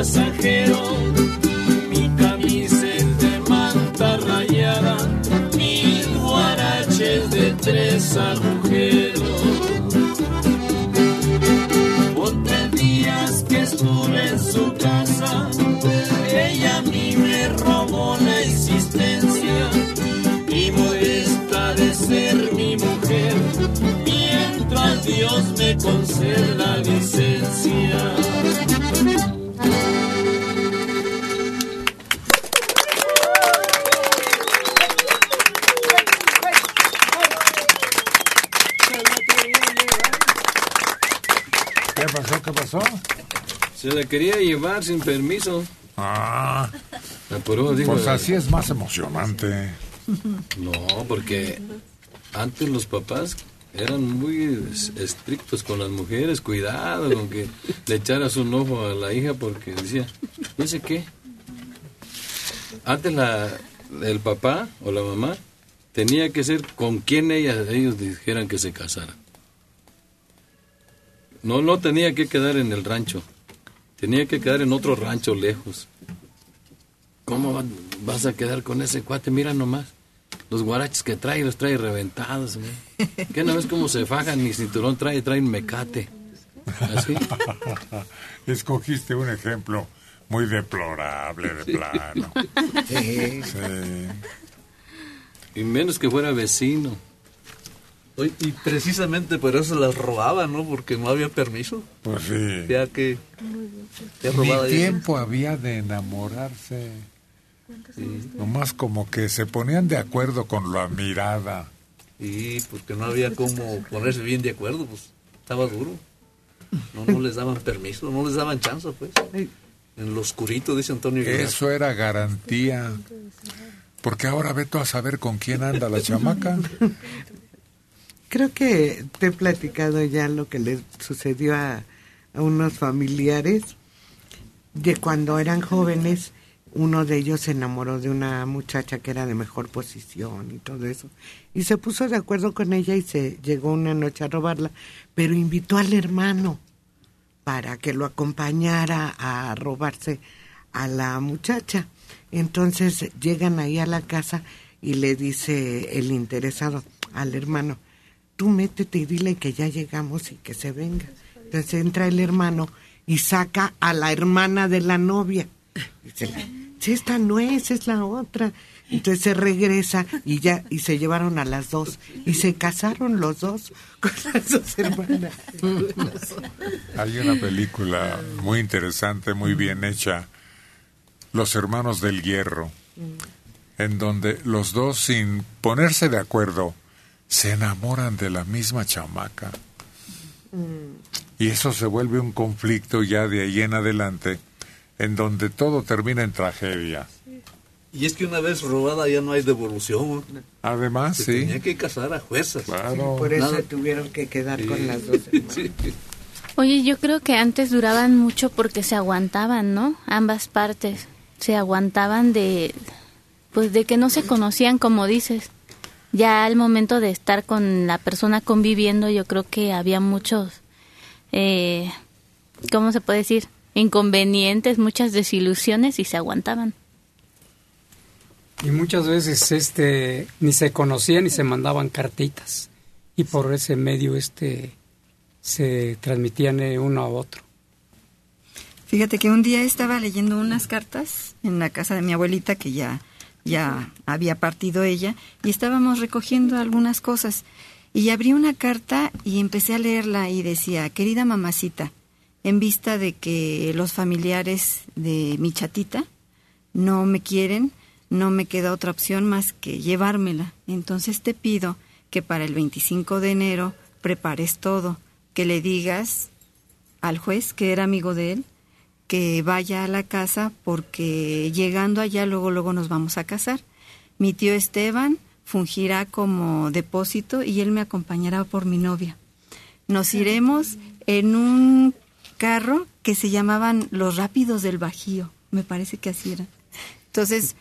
Pasajero. Mi camisa es de manta rayada, mil guaraches de tres agujeros. Por tres días que estuve en su casa, ella a mí me robó la existencia y modesta de ser mi mujer, mientras Dios me concede la licencia. Quería llevar sin permiso. Ah, Pero digo, pues así es más emocionante. No, porque antes los papás eran muy es- estrictos con las mujeres, cuidado con que le echaras un ojo a la hija porque decía, ¿y ese qué? Antes la, el papá o la mamá tenía que ser con quien ella, ellos dijeran que se casaran. No, no tenía que quedar en el rancho, tenía que quedar en otro rancho lejos. ¿Cómo va- vas a quedar con ese cuate? Mira nomás. Los guaraches que trae, los trae reventados. güey. ¿Qué no ves cómo se fajan? Ni cinturón trae, traen mecate. Así. Escogiste un ejemplo muy deplorable de plano. Sí. Sí. Y menos que fuera vecino. Oye, y precisamente por eso las robaban, ¿no? Porque no había permiso. Pues sí. Ya que... Ya Ni robada ya. tiempo había de enamorarse. Nomás como que se ponían de acuerdo con la mirada. Y porque no había cómo ponerse bien de acuerdo, pues estaba duro. No, no les daban permiso, no les daban chance, pues. En lo oscurito, dice Antonio. Eso era garantía. Porque ahora ve tú a saber con quién anda la chamaca. Creo que te he platicado ya lo que le sucedió a, unos familiares de cuando eran jóvenes. Uno de ellos se enamoró de una muchacha que era de mejor posición y todo eso. Y se puso de acuerdo con ella y se llegó una noche a robarla, pero invitó al hermano para que lo acompañara a robarse a la muchacha. Entonces llegan ahí a la casa y le dice el interesado al hermano, tú métete y dile que ya llegamos y que se venga. Entonces entra el hermano y saca a la hermana de la novia. Dice, si esta no es, es la otra. Entonces se regresa y ya, y se llevaron a las dos. Y se casaron los dos con las dos hermanas. Hay una película muy interesante, muy bien hecha, Los Hermanos del Hierro, en donde los dos, sin ponerse de acuerdo, se enamoran de la misma chamaca. Y eso se vuelve un conflicto ya de ahí en adelante, en donde todo termina en tragedia. Y es que una vez robada ya no hay devolución. Además, Se sí. tenía que casar a. Claro. Por eso Nada. tuvieron que quedar con las dos hermanas. Sí. Oye, yo creo que antes duraban mucho porque se aguantaban, ¿no? Ambas partes se aguantaban de, pues, de que no se conocían, como dices. Ya al momento de estar con la persona conviviendo, yo creo que había muchos, eh, ¿cómo se puede decir? Inconvenientes, muchas desilusiones y se aguantaban. Y muchas veces este ni se conocían ni se mandaban cartitas y por ese medio este se transmitían eh, uno a otro. Fíjate que un día estaba leyendo unas cartas en la casa de mi abuelita que ya ya había partido ella y estábamos recogiendo algunas cosas y abrí una carta y empecé a leerla y decía, "Querida mamacita, en vista de que los familiares de mi chatita no me quieren, no me queda otra opción más que llevármela. Entonces te pido que para el 25 de enero prepares todo, que le digas al juez que era amigo de él que vaya a la casa porque llegando allá luego luego nos vamos a casar. Mi tío Esteban fungirá como depósito y él me acompañará por mi novia. Nos iremos en un carro que se llamaban los Rápidos del Bajío. me parece que así era. Entonces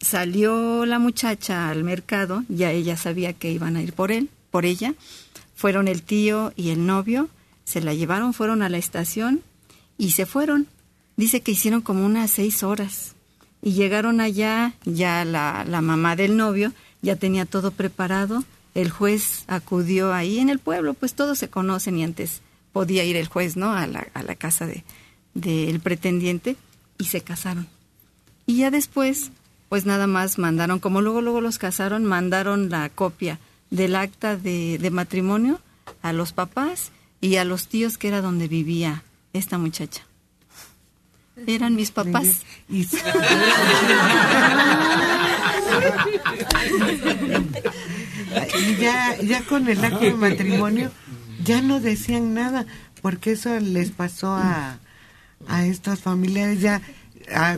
salió la muchacha al mercado, ya ella sabía que iban a ir por él, por ella. Fueron el tío y el novio, se la llevaron, fueron a la estación y se fueron. Dice que hicieron como unas seis horas. Y llegaron allá, ya la, la mamá del novio ya tenía todo preparado. El juez acudió ahí en el pueblo, pues todos se conocen y antes podía ir el juez, ¿no? A la, a la casa de del pretendiente y se casaron. Y ya después, pues nada más mandaron, como luego luego los casaron, mandaron la copia del acta de, de matrimonio a los papás y a los tíos que era donde vivía esta muchacha. Eran mis papás. Y- ya, ya con el acto de matrimonio ya no decían nada, porque eso les pasó a, a estos familiares, ya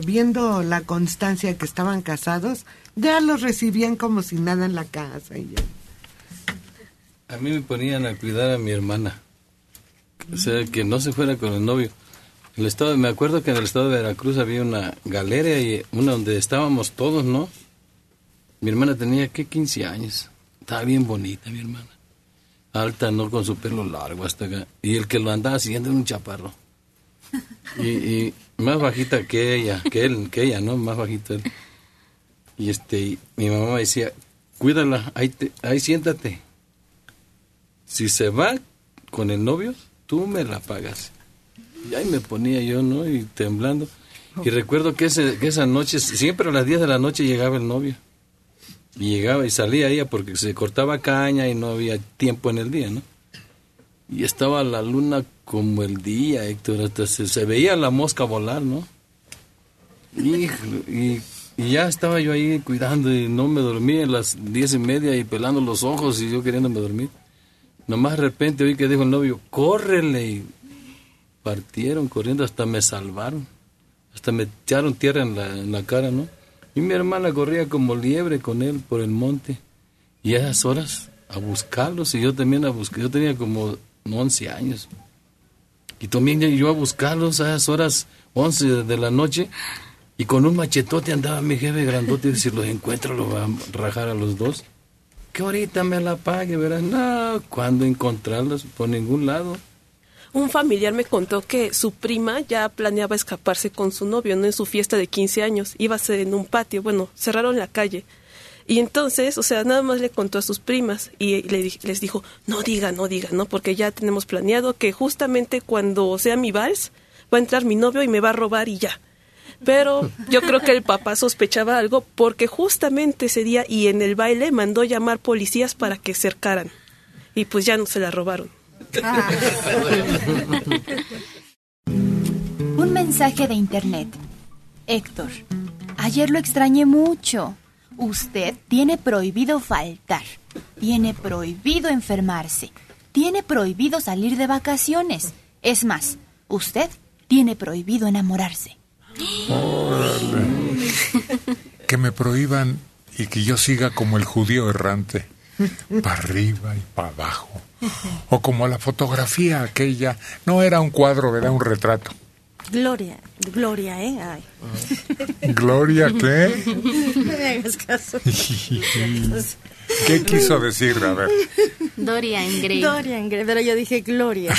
viendo la constancia que estaban casados, ya los recibían como si nada en la casa. Y ya. A mí me ponían a cuidar a mi hermana. O sea, que no se fuera con el novio. El estado, me acuerdo que en el estado de Veracruz había una galera y una donde estábamos todos, ¿no? Mi hermana tenía, ¿qué? 15 años. Estaba bien bonita, mi hermana. Alta, ¿no? Con su pelo largo hasta acá. Y el que lo andaba siguiendo era un chaparro. Y, y más bajita que ella, que él, que ella, ¿no? Más bajito él. Y este, y mi mamá me decía, cuídala, ahí, te- ahí siéntate. Si se va con el novio, tú me la pagas. Y ahí me ponía yo, ¿no? Y temblando. Y recuerdo que, ese, que esa noche, siempre a las 10 de la noche llegaba el novio. Y llegaba y salía ella porque se cortaba caña y no había tiempo en el día, ¿no? Y estaba la luna como el día, Héctor, hasta se, se veía la mosca volar, ¿no? Híjole, y, y ya estaba yo ahí cuidando y no me dormía a las diez y media y pelando los ojos y yo queriéndome dormir. Nomás de repente oí que dijo el novio, córrele. Y partieron corriendo, hasta me salvaron. Hasta me echaron tierra en la, cara, ¿no? Y mi hermana corría como liebre con él por el monte. Y a esas horas a buscarlos y yo también a buscar. Yo tenía como 11 años. Y también yo a buscarlos a esas horas 11 de la noche. Y con un machetote andaba mi jefe grandote y si los encuentro los va a rajar a los dos. Que ahorita me la pague, ¿verdad? No, ¿cuándo encontrarlos? Por ningún lado. Un familiar me contó que su prima ya planeaba escaparse con su novio, no en su fiesta de 15 años. Iba a ser en un patio, bueno, cerraron la calle. Y entonces, o sea, nada más le contó a sus primas y le les dijo, no diga, no diga, ¿no? Porque ya tenemos planeado que justamente cuando sea mi vals, va a entrar mi novio y me va a robar y ya. Pero yo creo que el papá sospechaba algo porque justamente ese día y en el baile mandó llamar policías para que cercaran. Y pues ya no se la robaron. Un mensaje de internet. Héctor, ayer lo extrañé mucho. Usted tiene prohibido faltar. Tiene prohibido enfermarse. Tiene prohibido salir de vacaciones. Es más, usted tiene prohibido enamorarse. Que me prohíban y que yo siga como el judío errante, para arriba y para abajo. O como la fotografía aquella. No era un cuadro, era un retrato. Gloria, Gloria, ¿eh? Ay. Gloria, ¿qué? No me hagas caso. ¿Qué quiso decir? A ver. Dorian Gray. Dorian Gray, pero yo dije Gloria.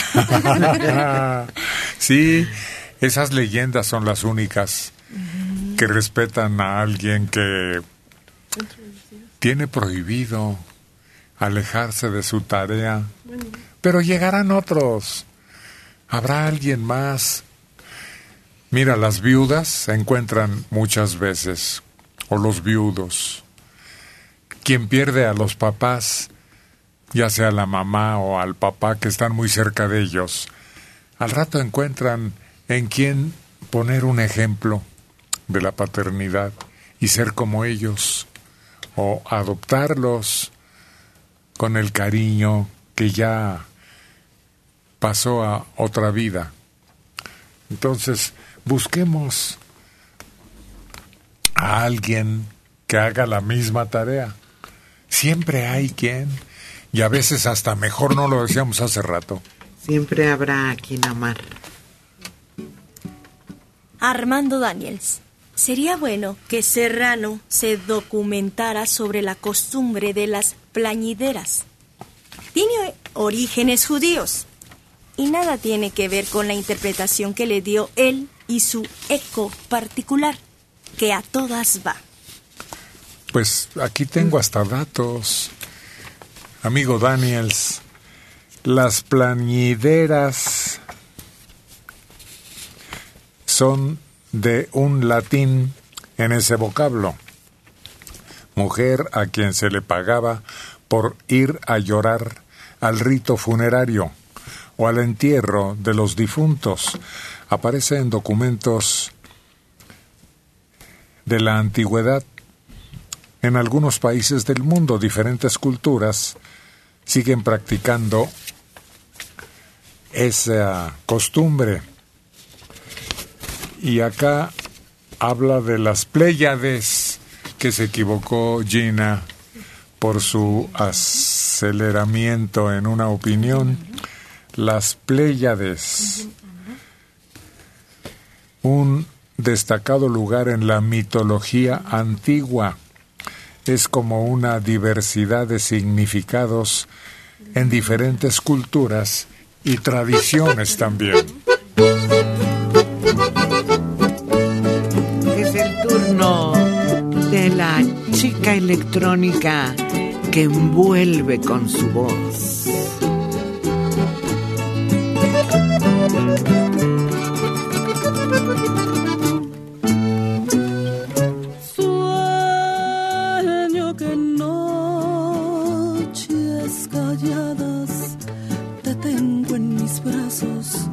sí, esas leyendas son las únicas que respetan a alguien que tiene prohibido alejarse de su tarea. Pero llegarán otros. Habrá alguien más. Mira, las viudas se encuentran muchas veces, o los viudos. Quien pierde a los papás, ya sea la mamá o al papá que están muy cerca de ellos, al rato encuentran en quien poner un ejemplo de la paternidad y ser como ellos, o adoptarlos con el cariño que ya pasó a otra vida. Entonces, busquemos a alguien que haga la misma tarea. Siempre hay quien, y a veces hasta mejor no lo decíamos hace rato. Siempre habrá a quien amar. Armando Daniels. Sería bueno que Serrano se documentara sobre la costumbre de las plañideras. Tiene orígenes judíos y nada tiene que ver con la interpretación que le dio él y su eco particular, que a todas va. Pues aquí tengo hasta datos. Amigo Daniels, las plañideras son de un latín en ese vocablo. Mujer a quien se le pagaba por ir a llorar al rito funerario o al entierro de los difuntos. Aparece en documentos de la antigüedad. En algunos países del mundo, diferentes culturas siguen practicando esa costumbre. Y acá habla de las Pléyades, que se equivocó Gina por su aceleramiento en una opinión. Las Pléyades, un destacado lugar en la mitología antigua, es como una diversidad de significados en diferentes culturas y tradiciones también. Chica electrónica que envuelve con su voz. Sueño que noches calladas te tengo en mis brazos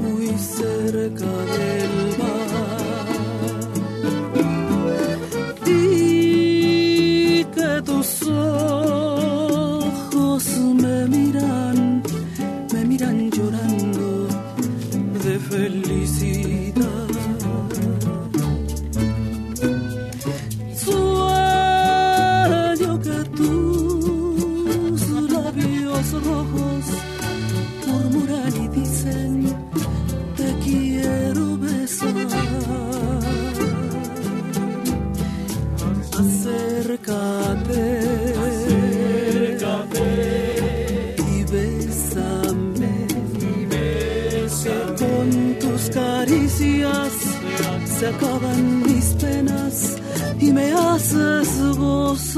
muy cerca del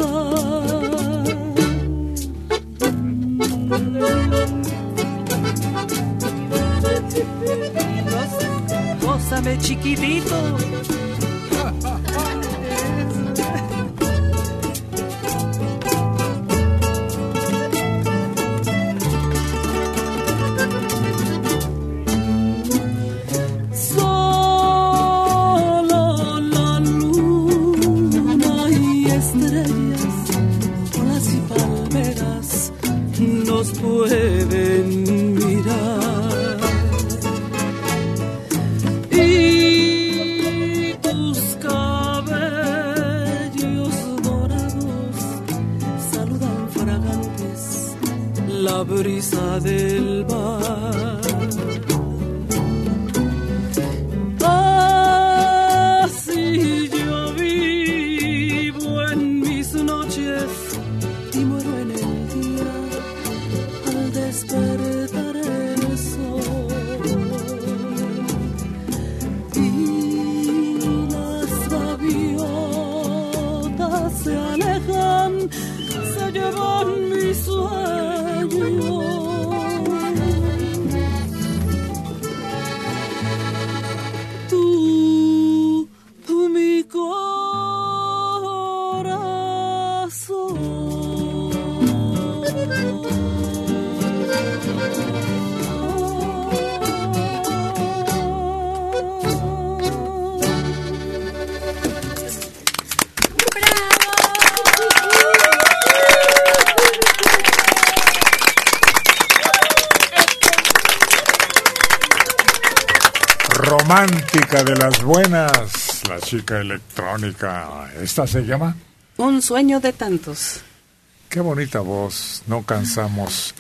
gozar. Gózame chiquitito. Buenas, la chica electrónica. ¿Esta se llama? Un sueño de tantos. Qué bonita voz. No cansamos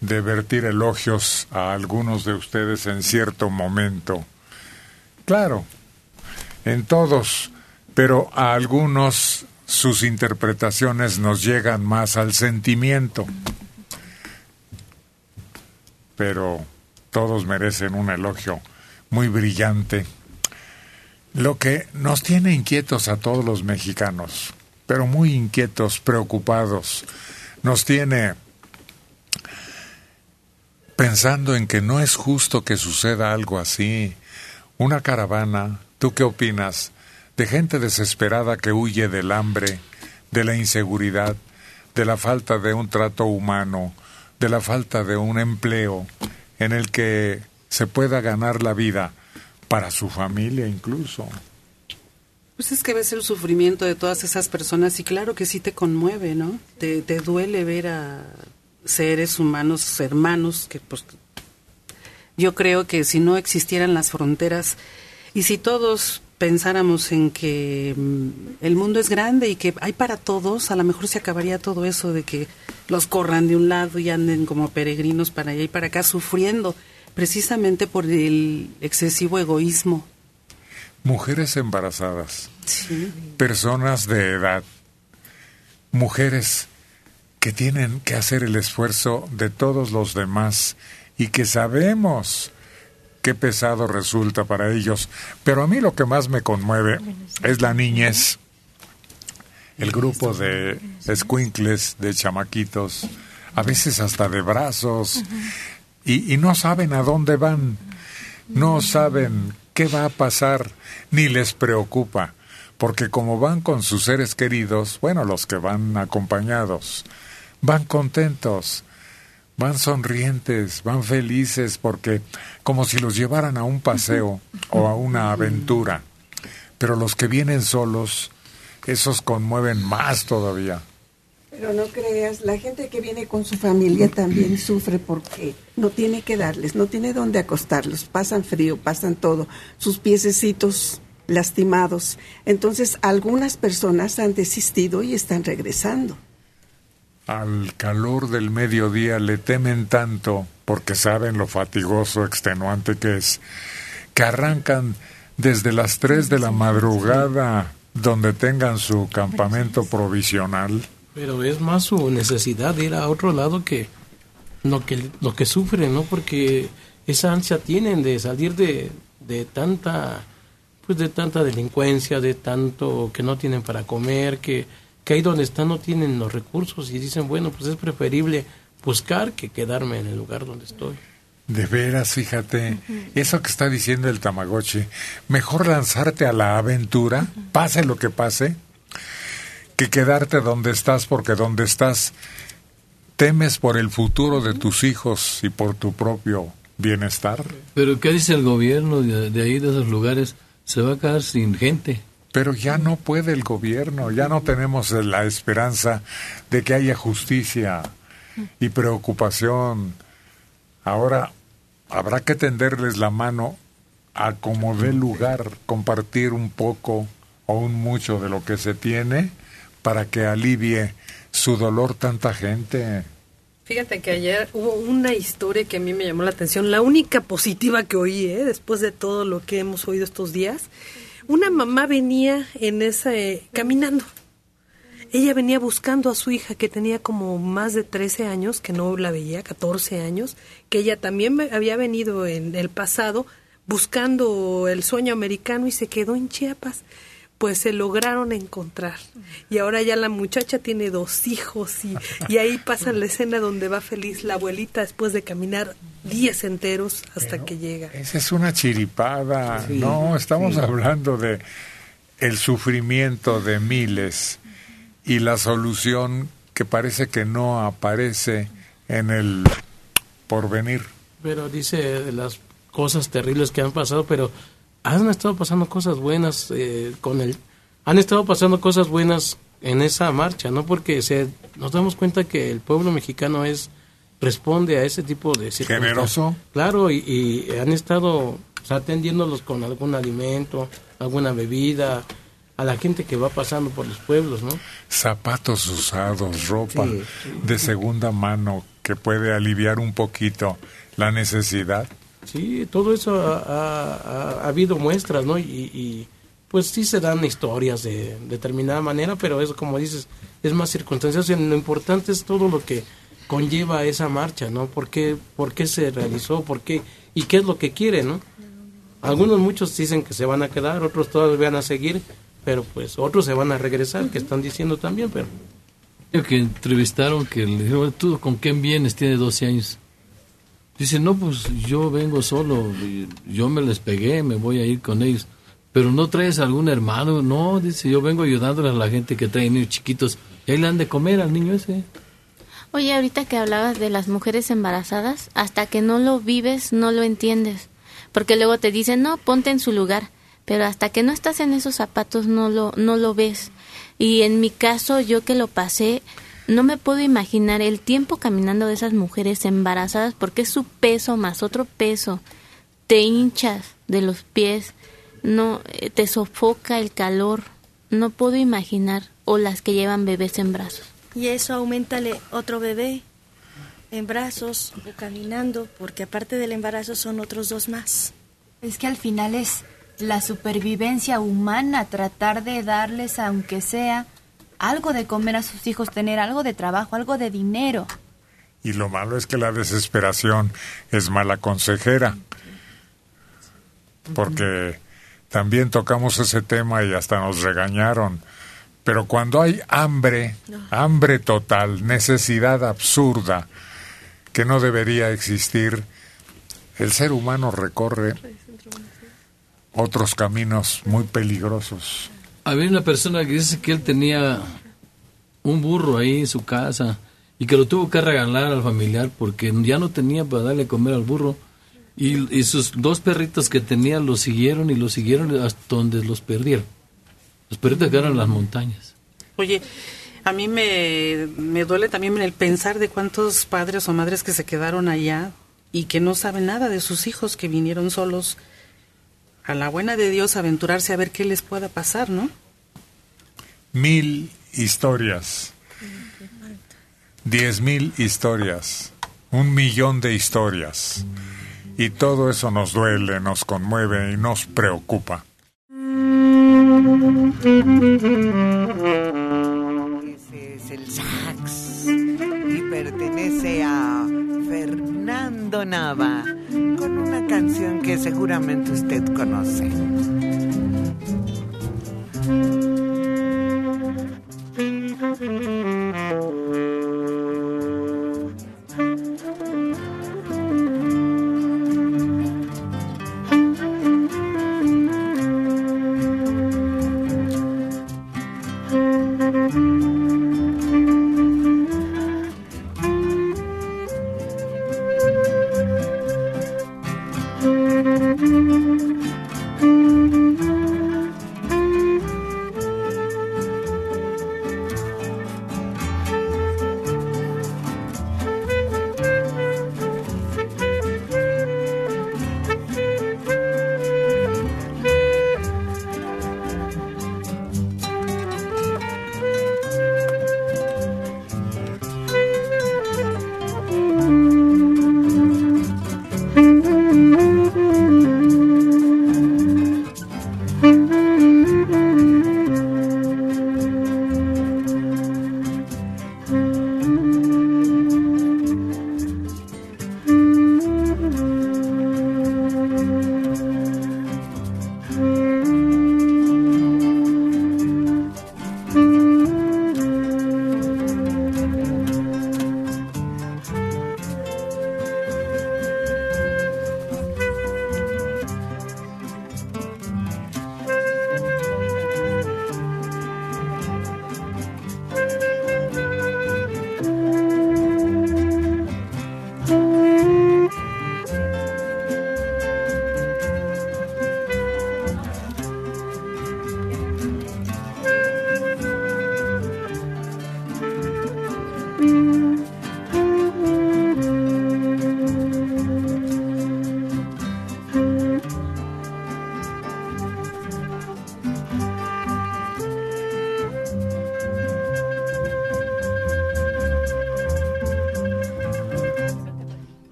de vertir elogios a algunos de ustedes en cierto momento. Claro, en todos, pero a algunos sus interpretaciones nos llegan más al sentimiento. Pero todos merecen un elogio muy brillante. Lo que nos tiene inquietos a todos los mexicanos, pero muy inquietos, preocupados, nos tiene pensando en que no es justo que suceda algo así. Una caravana, ¿tú qué opinas? De gente desesperada que huye del hambre, de la inseguridad, de la falta de un trato humano, de la falta de un empleo en el que se pueda ganar la vida para su familia incluso. Pues es que ves el sufrimiento de todas esas personas y claro que sí te conmueve, ¿no? Te, te duele ver a seres humanos, hermanos, que pues yo creo que si no existieran las fronteras y si todos pensáramos en que mm, el mundo es grande y que hay para todos, a lo mejor se acabaría todo eso de que los corran de un lado y anden como peregrinos para allá y para acá sufriendo precisamente por el excesivo egoísmo. Mujeres embarazadas, personas de edad, mujeres que tienen que hacer el esfuerzo de todos los demás y que sabemos qué pesado resulta para ellos. Pero a mí lo que más me conmueve es la niñez, el grupo de escuincles, de chamaquitos, a veces hasta de brazos, y, y no saben a dónde van, no saben qué va a pasar, ni les preocupa, porque como van con sus seres queridos, bueno, los que van acompañados, van contentos, van sonrientes, van felices, porque como si los llevaran a un paseo o a una aventura. Pero los que vienen solos, esos conmueven más todavía. Pero no creas, la gente que viene con su familia también sufre porque no tiene que darles, no tiene dónde acostarlos, pasan frío, pasan todo, sus piececitos lastimados. Entonces algunas personas han desistido y están regresando. Al calor del mediodía le temen tanto porque saben lo fatigoso, extenuante que es, que arrancan desde las tres de la madrugada donde tengan su campamento provisional Pero es más su necesidad de ir a otro lado que lo que, lo que sufren, ¿no? Porque esa ansia tienen de salir de, de tanta pues de tanta delincuencia, de tanto que no tienen para comer, que, que ahí donde están no tienen los recursos y dicen, bueno, pues es preferible buscar que quedarme en el lugar donde estoy. De veras, fíjate, eso que está diciendo el Tamagotchi, mejor lanzarte a la aventura, pase lo que pase, que quedarte donde estás, porque donde estás temes por el futuro de tus hijos y por tu propio bienestar. Pero ¿qué dice el gobierno de, de ahí, de esos lugares? Se va a quedar sin gente. Pero ya no puede el gobierno, ya no tenemos la esperanza de que haya justicia y preocupación. Ahora habrá que tenderles la mano a como dé lugar, compartir un poco o un mucho de lo que se tiene para que alivie su dolor tanta gente. Fíjate que ayer hubo una historia que a mí me llamó la atención, la única positiva que oí, ¿eh? después de todo lo que hemos oído estos días. Una mamá venía en ese caminando. Ella venía buscando a su hija que tenía como más de 13 años, que no la veía, 14 años, que ella también había venido en el pasado buscando el sueño americano y se quedó en Chiapas. Pues se lograron encontrar. Y ahora ya la muchacha tiene dos hijos y, y ahí pasa la escena donde va feliz la abuelita después de caminar días enteros hasta que llega. Esa es una chiripada. Sí, no, estamos sí. hablando de el sufrimiento de miles y la solución que parece que no aparece en el porvenir. Pero dice de las cosas terribles que han pasado, pero han estado pasando cosas buenas eh, con el... Han estado pasando cosas buenas en esa marcha, ¿no? Porque se, nos damos cuenta que el pueblo mexicano es responde a ese tipo de circunstancias. Generoso. Claro, y, y han estado atendiéndolos con algún alimento, alguna bebida, a la gente que va pasando por los pueblos, ¿no? Zapatos usados, ropa Sí, de segunda mano que puede aliviar un poquito la necesidad. Sí, todo eso ha, ha- ha- ha habido muestras, ¿no? Y, y, pues sí se dan historias de determinada manera, pero eso como dices, es más circunstancial. lo importante es todo lo que conlleva esa marcha, ¿no? ¿Por qué, por qué se realizó? ¿Por qué? ¿Y qué es lo que quiere, no? Algunos, muchos dicen que se van a quedar, otros todos van a seguir, pero pues otros se van a regresar, que están diciendo también, pero... Que entrevistaron, que le dijeron, ¿tú con quién vienes? Tiene 12 años. Dice, no, pues yo vengo solo, yo me les pegué, me voy a ir con ellos. Pero no traes algún hermano, no, dice, yo vengo ayudándole a la gente que trae niños chiquitos. Y ahí le han de comer al niño ese. Oye, ahorita que hablabas de las mujeres embarazadas, hasta que no lo vives, no lo entiendes. Porque luego te dicen, no, ponte en su lugar. Pero hasta que no estás en esos zapatos, no lo, no lo ves. Y en mi caso, yo que lo pasé, no me puedo imaginar el tiempo caminando de esas mujeres embarazadas porque es su peso más otro peso. Te hinchas de los pies, no eh, te sofoca el calor. No puedo imaginar o las que llevan bebés en brazos. Y eso aumentale otro bebé en brazos o caminando, porque aparte del embarazo son otros dos más. Es que al final es la supervivencia humana, tratar de darles, aunque sea, algo de comer a sus hijos, tener algo de trabajo, algo de dinero. Y lo malo es que la desesperación es mala consejera, porque también tocamos ese tema y hasta nos regañaron pero cuando hay hambre, hambre total, necesidad absurda, que no debería existir, el ser humano recorre otros caminos muy peligrosos. Había una persona que dice que él tenía un burro ahí en su casa y que lo tuvo que regalar al familiar porque ya no tenía para darle comer al burro. Y, sus dos perritos que tenía lo siguieron y lo siguieron hasta donde los perdieron. Los perritos quedaron en las montañas. Oye, a mí me, me duele también el pensar de cuántos padres o madres que se quedaron allá y que no saben nada de sus hijos que vinieron solos a la buena de Dios aventurarse a ver qué les pueda pasar, ¿no? Mil historias. Diez mil historias. Un millón de historias. Y todo eso nos duele, nos conmueve y nos preocupa. Ese es el sax y pertenece Fernando Nava con una canción que seguramente usted conoce.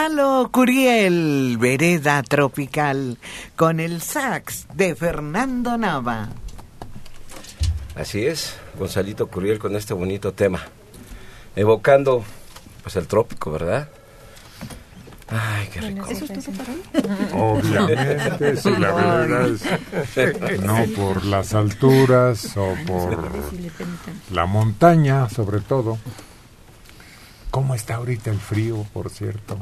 Gonzalo Curiel, Vereda Tropical, con el sax de Fernando Nava. Así es, Gonzalito Curiel con este bonito tema, evocando pues el trópico, ¿verdad? Ay, qué rico. ¿Eso es tu? Obviamente, si la verdad es no por las alturas o por la montaña, sobre todo. ¿Cómo está ahorita el frío, por cierto?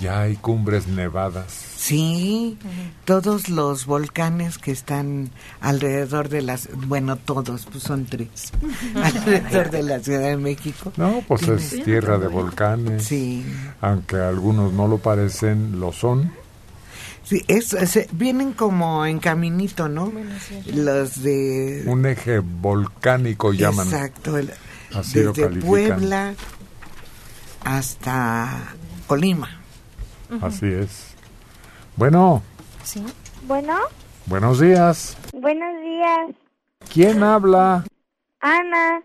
Ya hay cumbres nevadas. Sí, todos los volcanes que están alrededor de las, bueno, todos, pues son tres, alrededor de la Ciudad de México. No, pues es tierra de volcanes. Sí. Aunque algunos no lo parecen, lo son. Sí, es, es- vienen como en caminito, ¿no? Los de... Un eje volcánico llaman. Exacto, el- Así lo desde califican. Puebla hasta Colima. Así es. Bueno, Sí. Bueno, buenos días. buenos días. ¿Quién habla? Ana,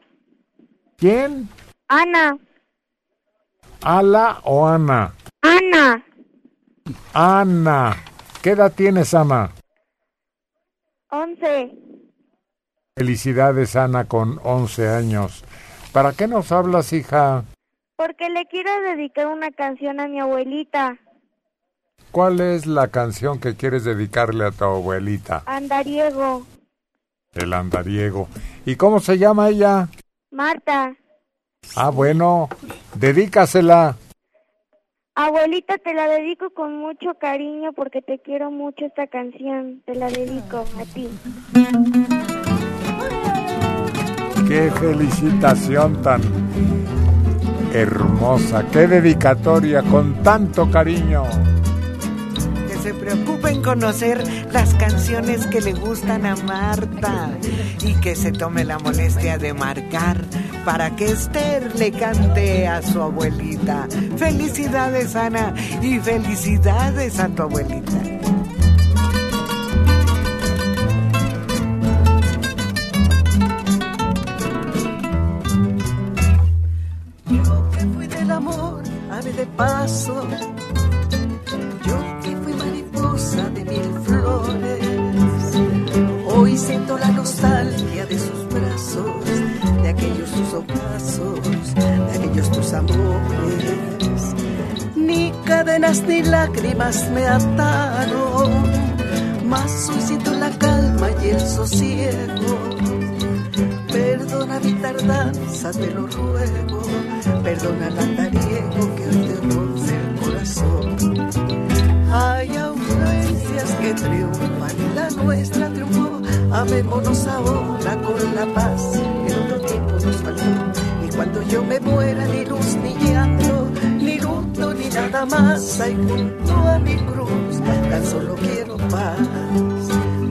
¿Quién? Ana, ¿Ala o Ana? Ana, Ana. ¿Qué edad tienes, Ana? once. Felicidades, Ana, con 11 años. ¿Para qué nos hablas, hija? Porque le quiero dedicar una canción a mi abuelita, ¿Cuál es la canción que quieres dedicarle a tu abuelita? Andariego. El andariego. ¿Y cómo se llama ella? Marta, Ah, bueno, dedícasela. abuelita, te la dedico con mucho cariño porque te quiero mucho esta canción. Te la dedico a ti. Qué felicitación tan hermosa, qué dedicatoria con tanto cariño. Se preocupe en conocer las canciones que le gustan a Marta y que se tome la molestia de marcar para que Esther le cante a su abuelita. Felicidades, Ana, y felicidades a tu abuelita. Yo que fui del amor, de paso. Hoy siento la nostalgia de sus brazos, de aquellos tus ocasos, de aquellos tus amores. Ni cadenas ni lágrimas me ataron, mas hoy siento la calma y el sosiego. Perdona mi tardanza, te lo ruego. Perdona el andariego que hoy te rompe el corazón. Que triunfan y la nuestra triunfó. Amémonos ahora con la paz que en otro tiempo nos faltó. Y cuando yo me muera, ni luz ni llanto, ni luto ni nada más. Hay junto a mi cruz, tan solo quiero paz.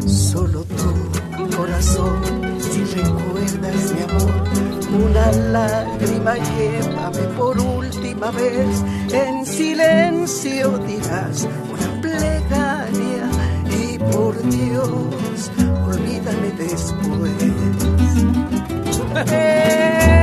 Solo tú, corazón, si recuerdas mi amor, una lágrima llévame por última vez. En silencio dirás por Dios, olvídame después.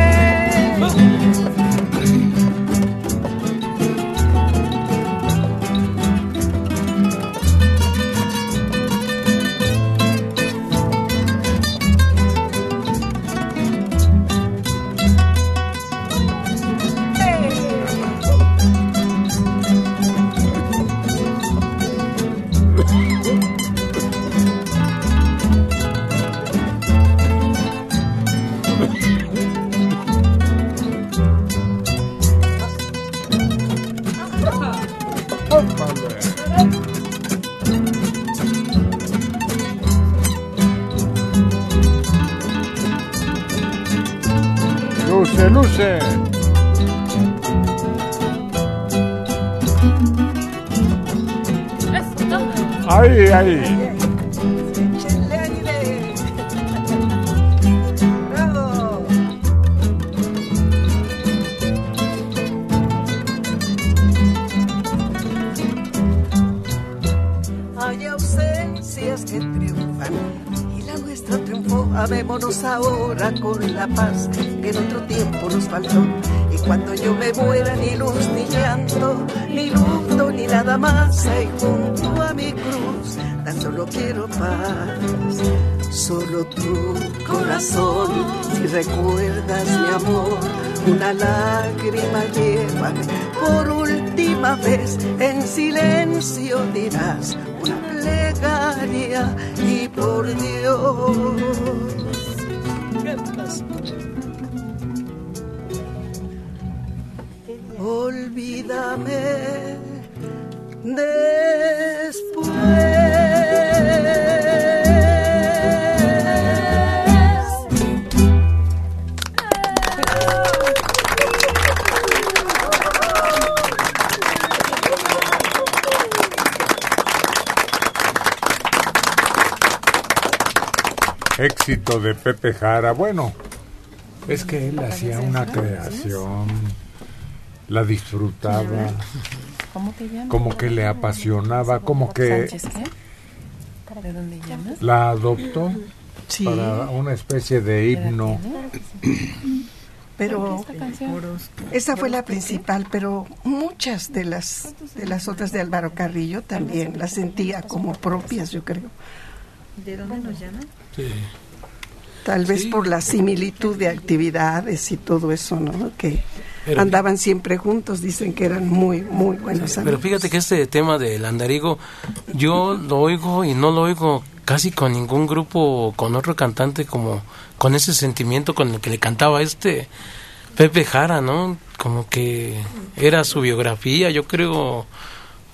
tu corazón. Si recuerdas mi amor, una lágrima llévame por última vez. En silencio dirás una plegaria y por Dios. De Pepe Jara. Bueno, es que él hacía una creación, la disfrutaba, ¿Cómo te llamas? como que le apasionaba, como que ¿Sánchez qué? ¿De dónde llamas? la adoptó Sí. para una especie de himno. Pero esa fue la principal, pero muchas de las de las otras de Álvaro Carrillo también las sentía como propias, yo creo. ¿De dónde nos llaman? Tal vez por la similitud de actividades y todo eso, ¿no? Que Pero- andaban siempre juntos, dicen que eran muy, muy buenos Pero amigos. fíjate que este tema del andarigo, yo lo oigo y no lo oigo casi con ningún grupo, con otro cantante como con ese sentimiento con el que le cantaba este Pepe Jara, ¿no? Como que era su biografía, yo creo,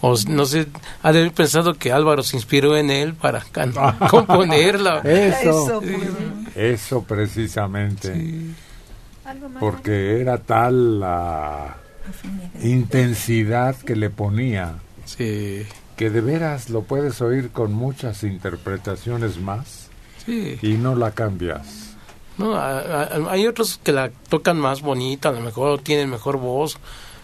o no sé, ha de haber pensado que Álvaro se inspiró en él para can- componerla. Eso, Sí. eso precisamente. Porque era tal la intensidad que le ponía que de veras lo puedes oír con muchas interpretaciones más Sí. y no la cambias. No, a- a- hay otros que la tocan más bonita, a lo mejor tienen mejor voz,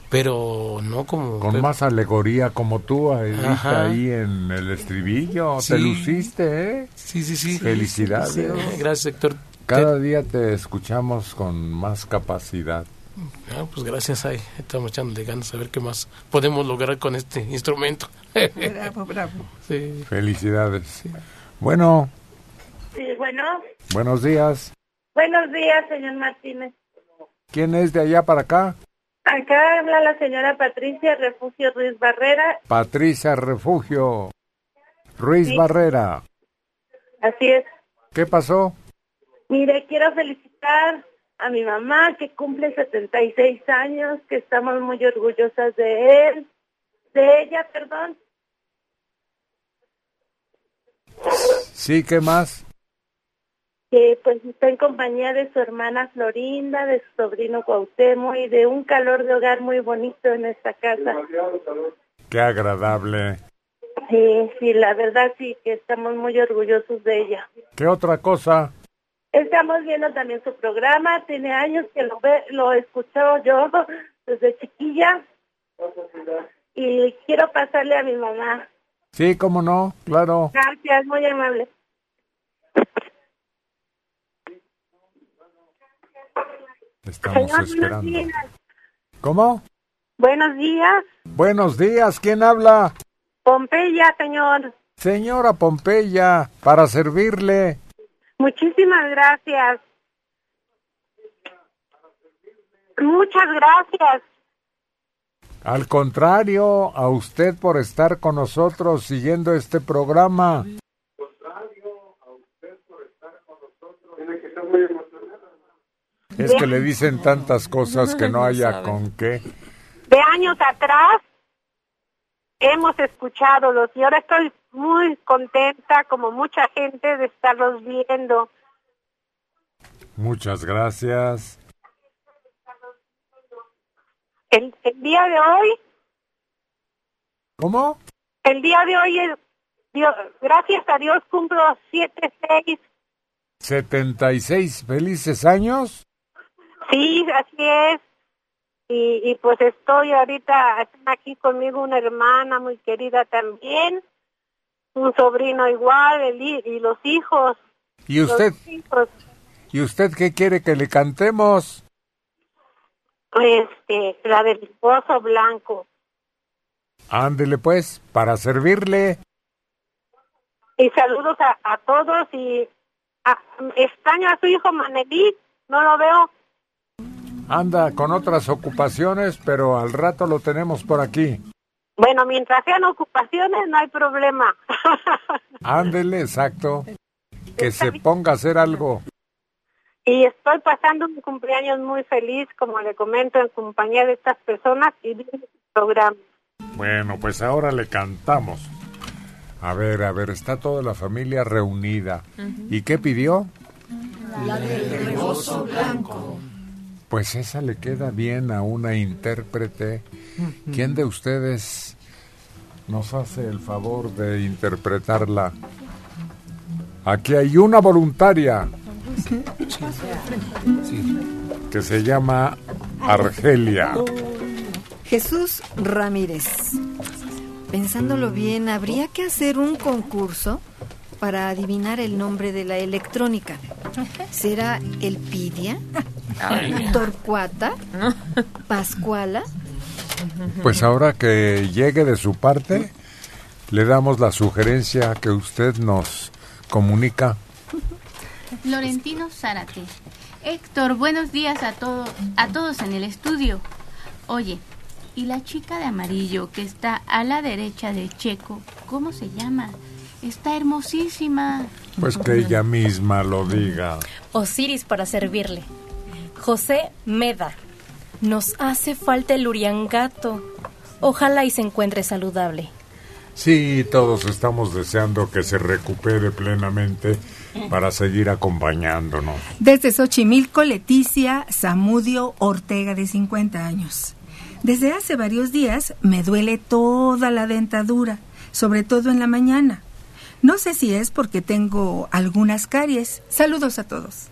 pero no como... Con más alegoría como tú, ahí en el estribillo. Sí. Te luciste, ¿eh? Sí, sí, sí. Felicidades. Sí, Gracias, Héctor. Cada día te escuchamos con más capacidad. Ah, pues gracias, ahí estamos echándole ganas a ver qué más podemos lograr con este instrumento. Bravo, bravo. Sí. Felicidades. Bueno, Sí, bueno, buenos días. buenos días, señor Martínez. ¿Quién es de allá para acá? Acá habla la señora Patricia Refugio Ruiz Barrera. Patricia Refugio. Ruiz Sí. Barrera. Así es. ¿Qué pasó? Mire, quiero felicitar a mi mamá que cumple 76 años, que estamos muy orgullosas de él, de ella, perdón. Sí, ¿qué más? Que pues está en compañía de su hermana Florinda, de su sobrino Cuauhtémoc y de un calor de hogar muy bonito en esta casa. Qué agradable. Sí, sí, la verdad sí que estamos muy orgullosos de ella. ¿Qué otra cosa? Estamos viendo también su programa, tiene años que lo ve, lo he escuchado yo desde chiquilla y quiero pasarle a mi mamá. Sí, cómo no, claro. Gracias, muy amable. Estamos Señor, esperando. buenos días. ¿Cómo? Buenos días, Buenos días, ¿quién habla? Pompeya, señor. Señora Pompeya, para servirle. Muchísimas gracias. Muchas gracias. Al contrario, a usted por estar con nosotros siguiendo este programa. Es que le dicen tantas cosas que no haya con qué. De años atrás hemos escuchado los y ahora estoy muy contenta, como mucha gente, de estarlos viendo. Muchas gracias. El, el día de hoy, ¿Cómo? el día de hoy, es, Dios, gracias a Dios, cumplo siete, seis. 76 felices años. Sí, así es. Y, y pues estoy ahorita, aquí conmigo una hermana muy querida también, un sobrino igual, el y los hijos. ¿Y usted? Hijos. ¿Y usted qué quiere que le cantemos? Este, la del esposo blanco. Ándele pues, para servirle. Y saludos a, a todos y a, extraño a su hijo Manelí, no lo veo. Anda con otras ocupaciones, pero al rato lo tenemos por aquí. Bueno, mientras sean ocupaciones no hay problema. Ándele, exacto. Que se ponga a hacer algo. y estoy pasando un cumpleaños muy feliz, como le comento, en compañía de estas personas y viendo su programa. Bueno, pues ahora le cantamos. A ver, a ver, está toda la familia reunida. ¿Y qué pidió? La del rebozo blanco. Pues esa le queda bien a una intérprete. ¿Quién de ustedes nos hace el favor de interpretarla? Aquí hay una voluntaria que se llama Argelia. Jesús Ramírez. Pensándolo bien, habría que hacer un concurso para adivinar el nombre de la electrónica. ¿Será Elpidia? ¿Torcuata? ¿Pascuala? Pues ahora que llegue de su parte, le damos la sugerencia que usted nos comunica. Florentino Zárate. Héctor, buenos días a, todo, a todos en el estudio. Oye, ¿y la chica de amarillo que está a la derecha de Checo, cómo se llama? Está hermosísima. Pues que ella misma lo diga. Osiris para servirle. José Meda. Nos hace falta el Uriangato. Ojalá y se encuentre saludable. Sí, todos estamos deseando que se recupere plenamente para seguir acompañándonos. Desde Xochimilco, Leticia Zamudio Ortega, de 50 años. Desde hace varios días me duele toda la dentadura, sobre todo en la mañana. No sé si es porque tengo algunas caries. Saludos a todos.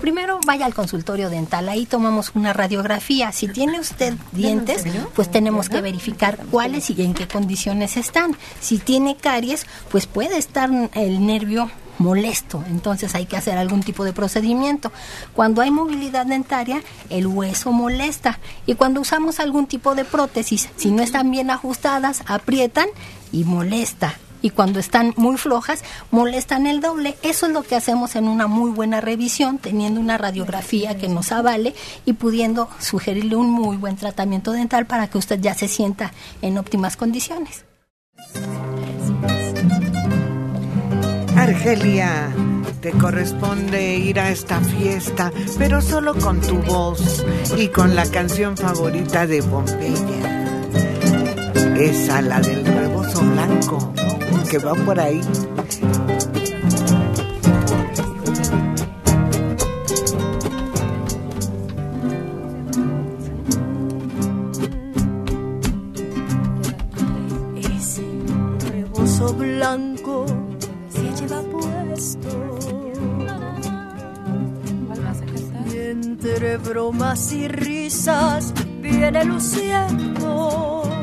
Primero vaya al consultorio dental, ahí tomamos una radiografía. Si tiene usted dientes, pues tenemos que verificar cuáles y en qué condiciones están. Si tiene caries, pues puede estar el nervio molesto, entonces hay que hacer algún tipo de procedimiento. Cuando hay movilidad dentaria, el hueso molesta y cuando usamos algún tipo de prótesis, si no están bien ajustadas, aprietan y molesta. Y cuando están muy flojas, molestan el doble. Eso es lo que hacemos en una muy buena revisión, teniendo una radiografía que nos avale y pudiendo sugerirle un muy buen tratamiento dental para que usted ya se sienta en óptimas condiciones. Argelia, te corresponde ir a esta fiesta, pero solo con tu voz y con la canción favorita de Pompeya. Esa, la del rebozo blanco, que va por ahí. Ese rebozo blanco se lleva puesto. Y entre bromas y risas viene luciendo.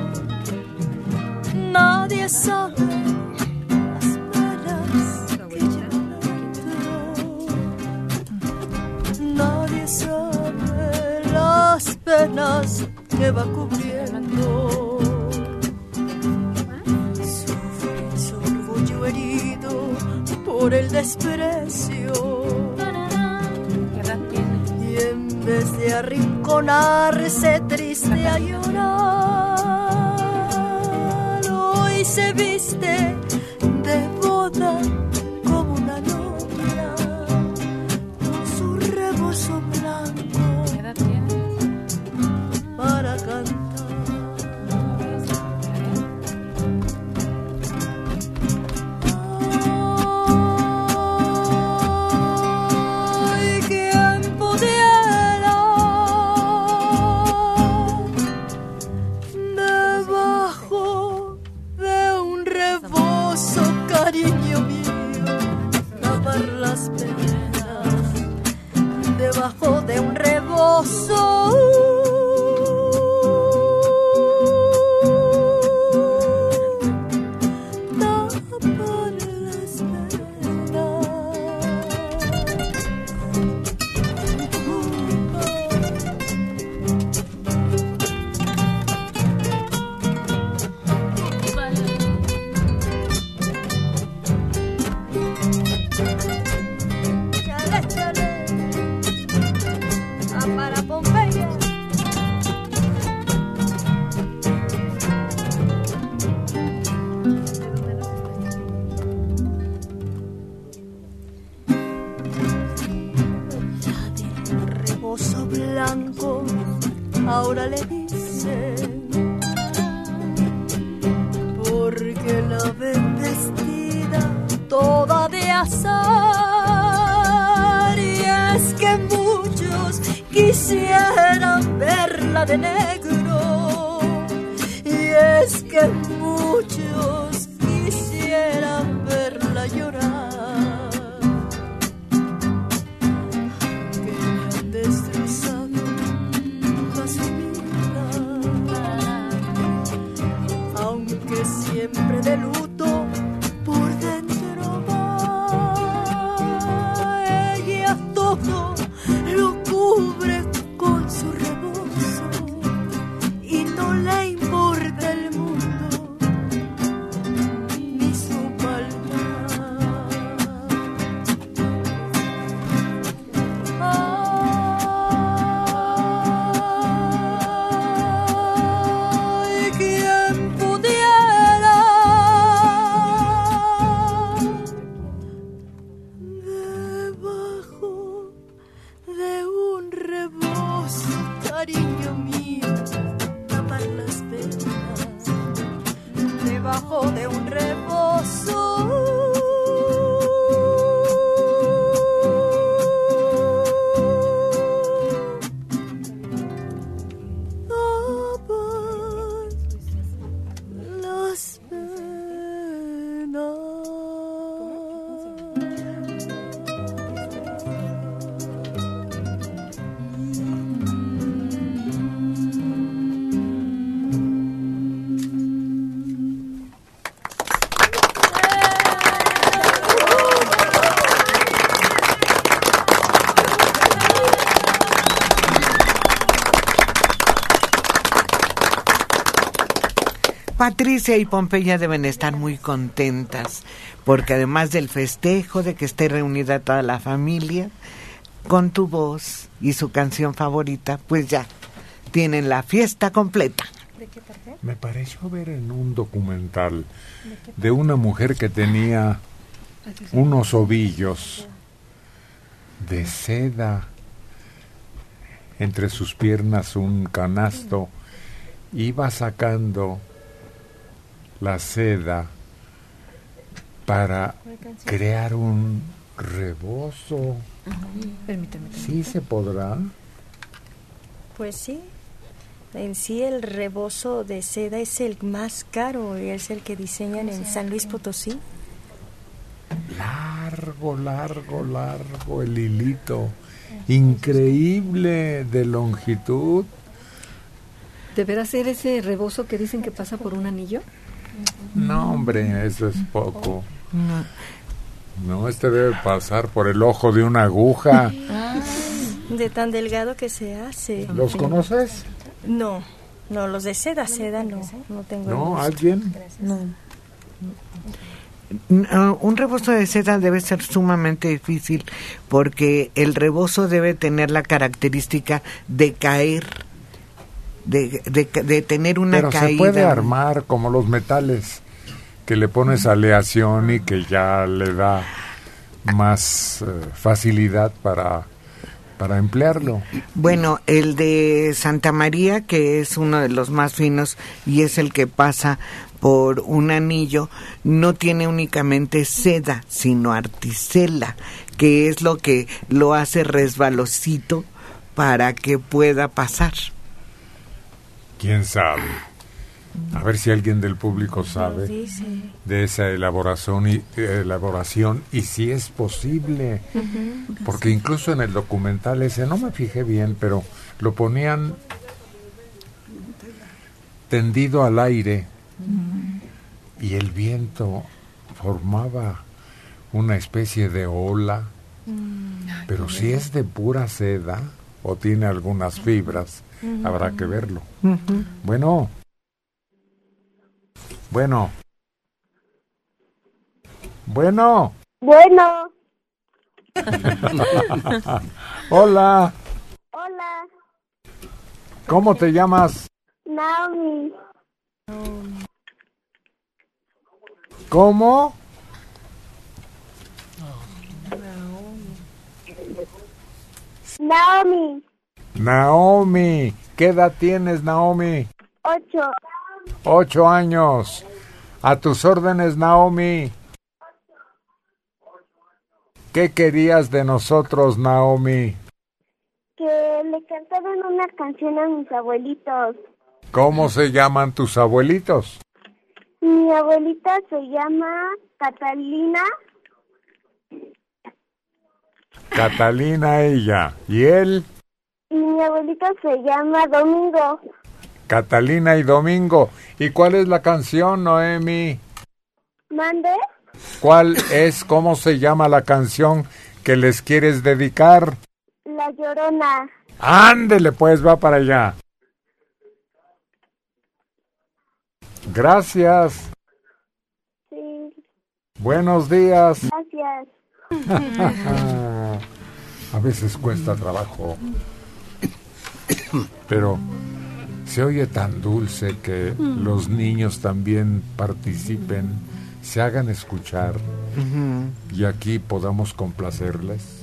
Nadie sabe las penas que dentro. Nadie sabe las penas que va cubriendo. Sufre su orgullo herido por el desprecio. Y en vez de arrinconarse triste a llorar, se viste de boda como una novia con su rebozo Patricia y Pompeya deben estar muy contentas, porque además del festejo de que esté reunida toda la familia, con tu voz y su canción favorita, pues ya tienen la fiesta completa. Me pareció ver en un documental de una mujer que tenía unos ovillos de seda entre sus piernas un canasto iba sacando la seda para crear un rebozo Permíteme. sí se podrá Pues sí. En sí el rebozo de seda es el más caro y es el que diseñan en San Luis Potosí. largo largo largo el hilito increíble de longitud ¿Deberá ser ese rebozo que dicen que pasa por un anillo? No, hombre, eso es poco. No, este debe pasar por el ojo de una aguja. De tan delgado que se hace. ¿Los conoces? No, no, los de seda, seda no, no tengo. ¿No? ¿Alguien? No. Uh, un rebozo de seda debe ser sumamente difícil porque el rebozo debe tener la característica de caer, de, de, de tener una Pero caída. se puede armar como los metales, que le pones aleación y que ya le da más eh, facilidad para, para emplearlo. Bueno, el de Santa María, que es uno de los más finos y es el que pasa por un anillo, no tiene únicamente seda, sino articela, que es lo que lo hace resbalosito para que pueda pasar. ¿Quién sabe? A ver si alguien del público sabe de esa elaboración y, elaboración y si es posible. Porque incluso en el documental ese, no me fijé bien, pero lo ponían tendido al aire y el viento formaba una especie de ola, pero si es de pura seda o tiene algunas fibras, habrá que verlo. Bueno, bueno, bueno. Bueno, Hola, hola, ¿cómo te llamas? Naomi. ¿Cómo? Naomi. Naomi, ¿qué edad tienes, Naomi? Ocho. Ocho años. A tus órdenes, Naomi. ¿Qué querías de nosotros, Naomi? Que le cantaran una canción a mis abuelitos. ¿Cómo se llaman tus abuelitos? Mi abuelita se llama Catalina Catalina ella. ¿Y él? y mi abuelita se llama Domingo. Catalina y Domingo. ¿Y cuál es la canción, Noemi? ¿Mande? ¿Cuál es, cómo se llama la canción que les quieres dedicar? La Llorona. Ándele, pues va para allá. Gracias. Sí, Buenos días. gracias. A veces cuesta trabajo, pero se oye tan dulce que los niños también participen, se hagan escuchar y aquí podamos complacerles.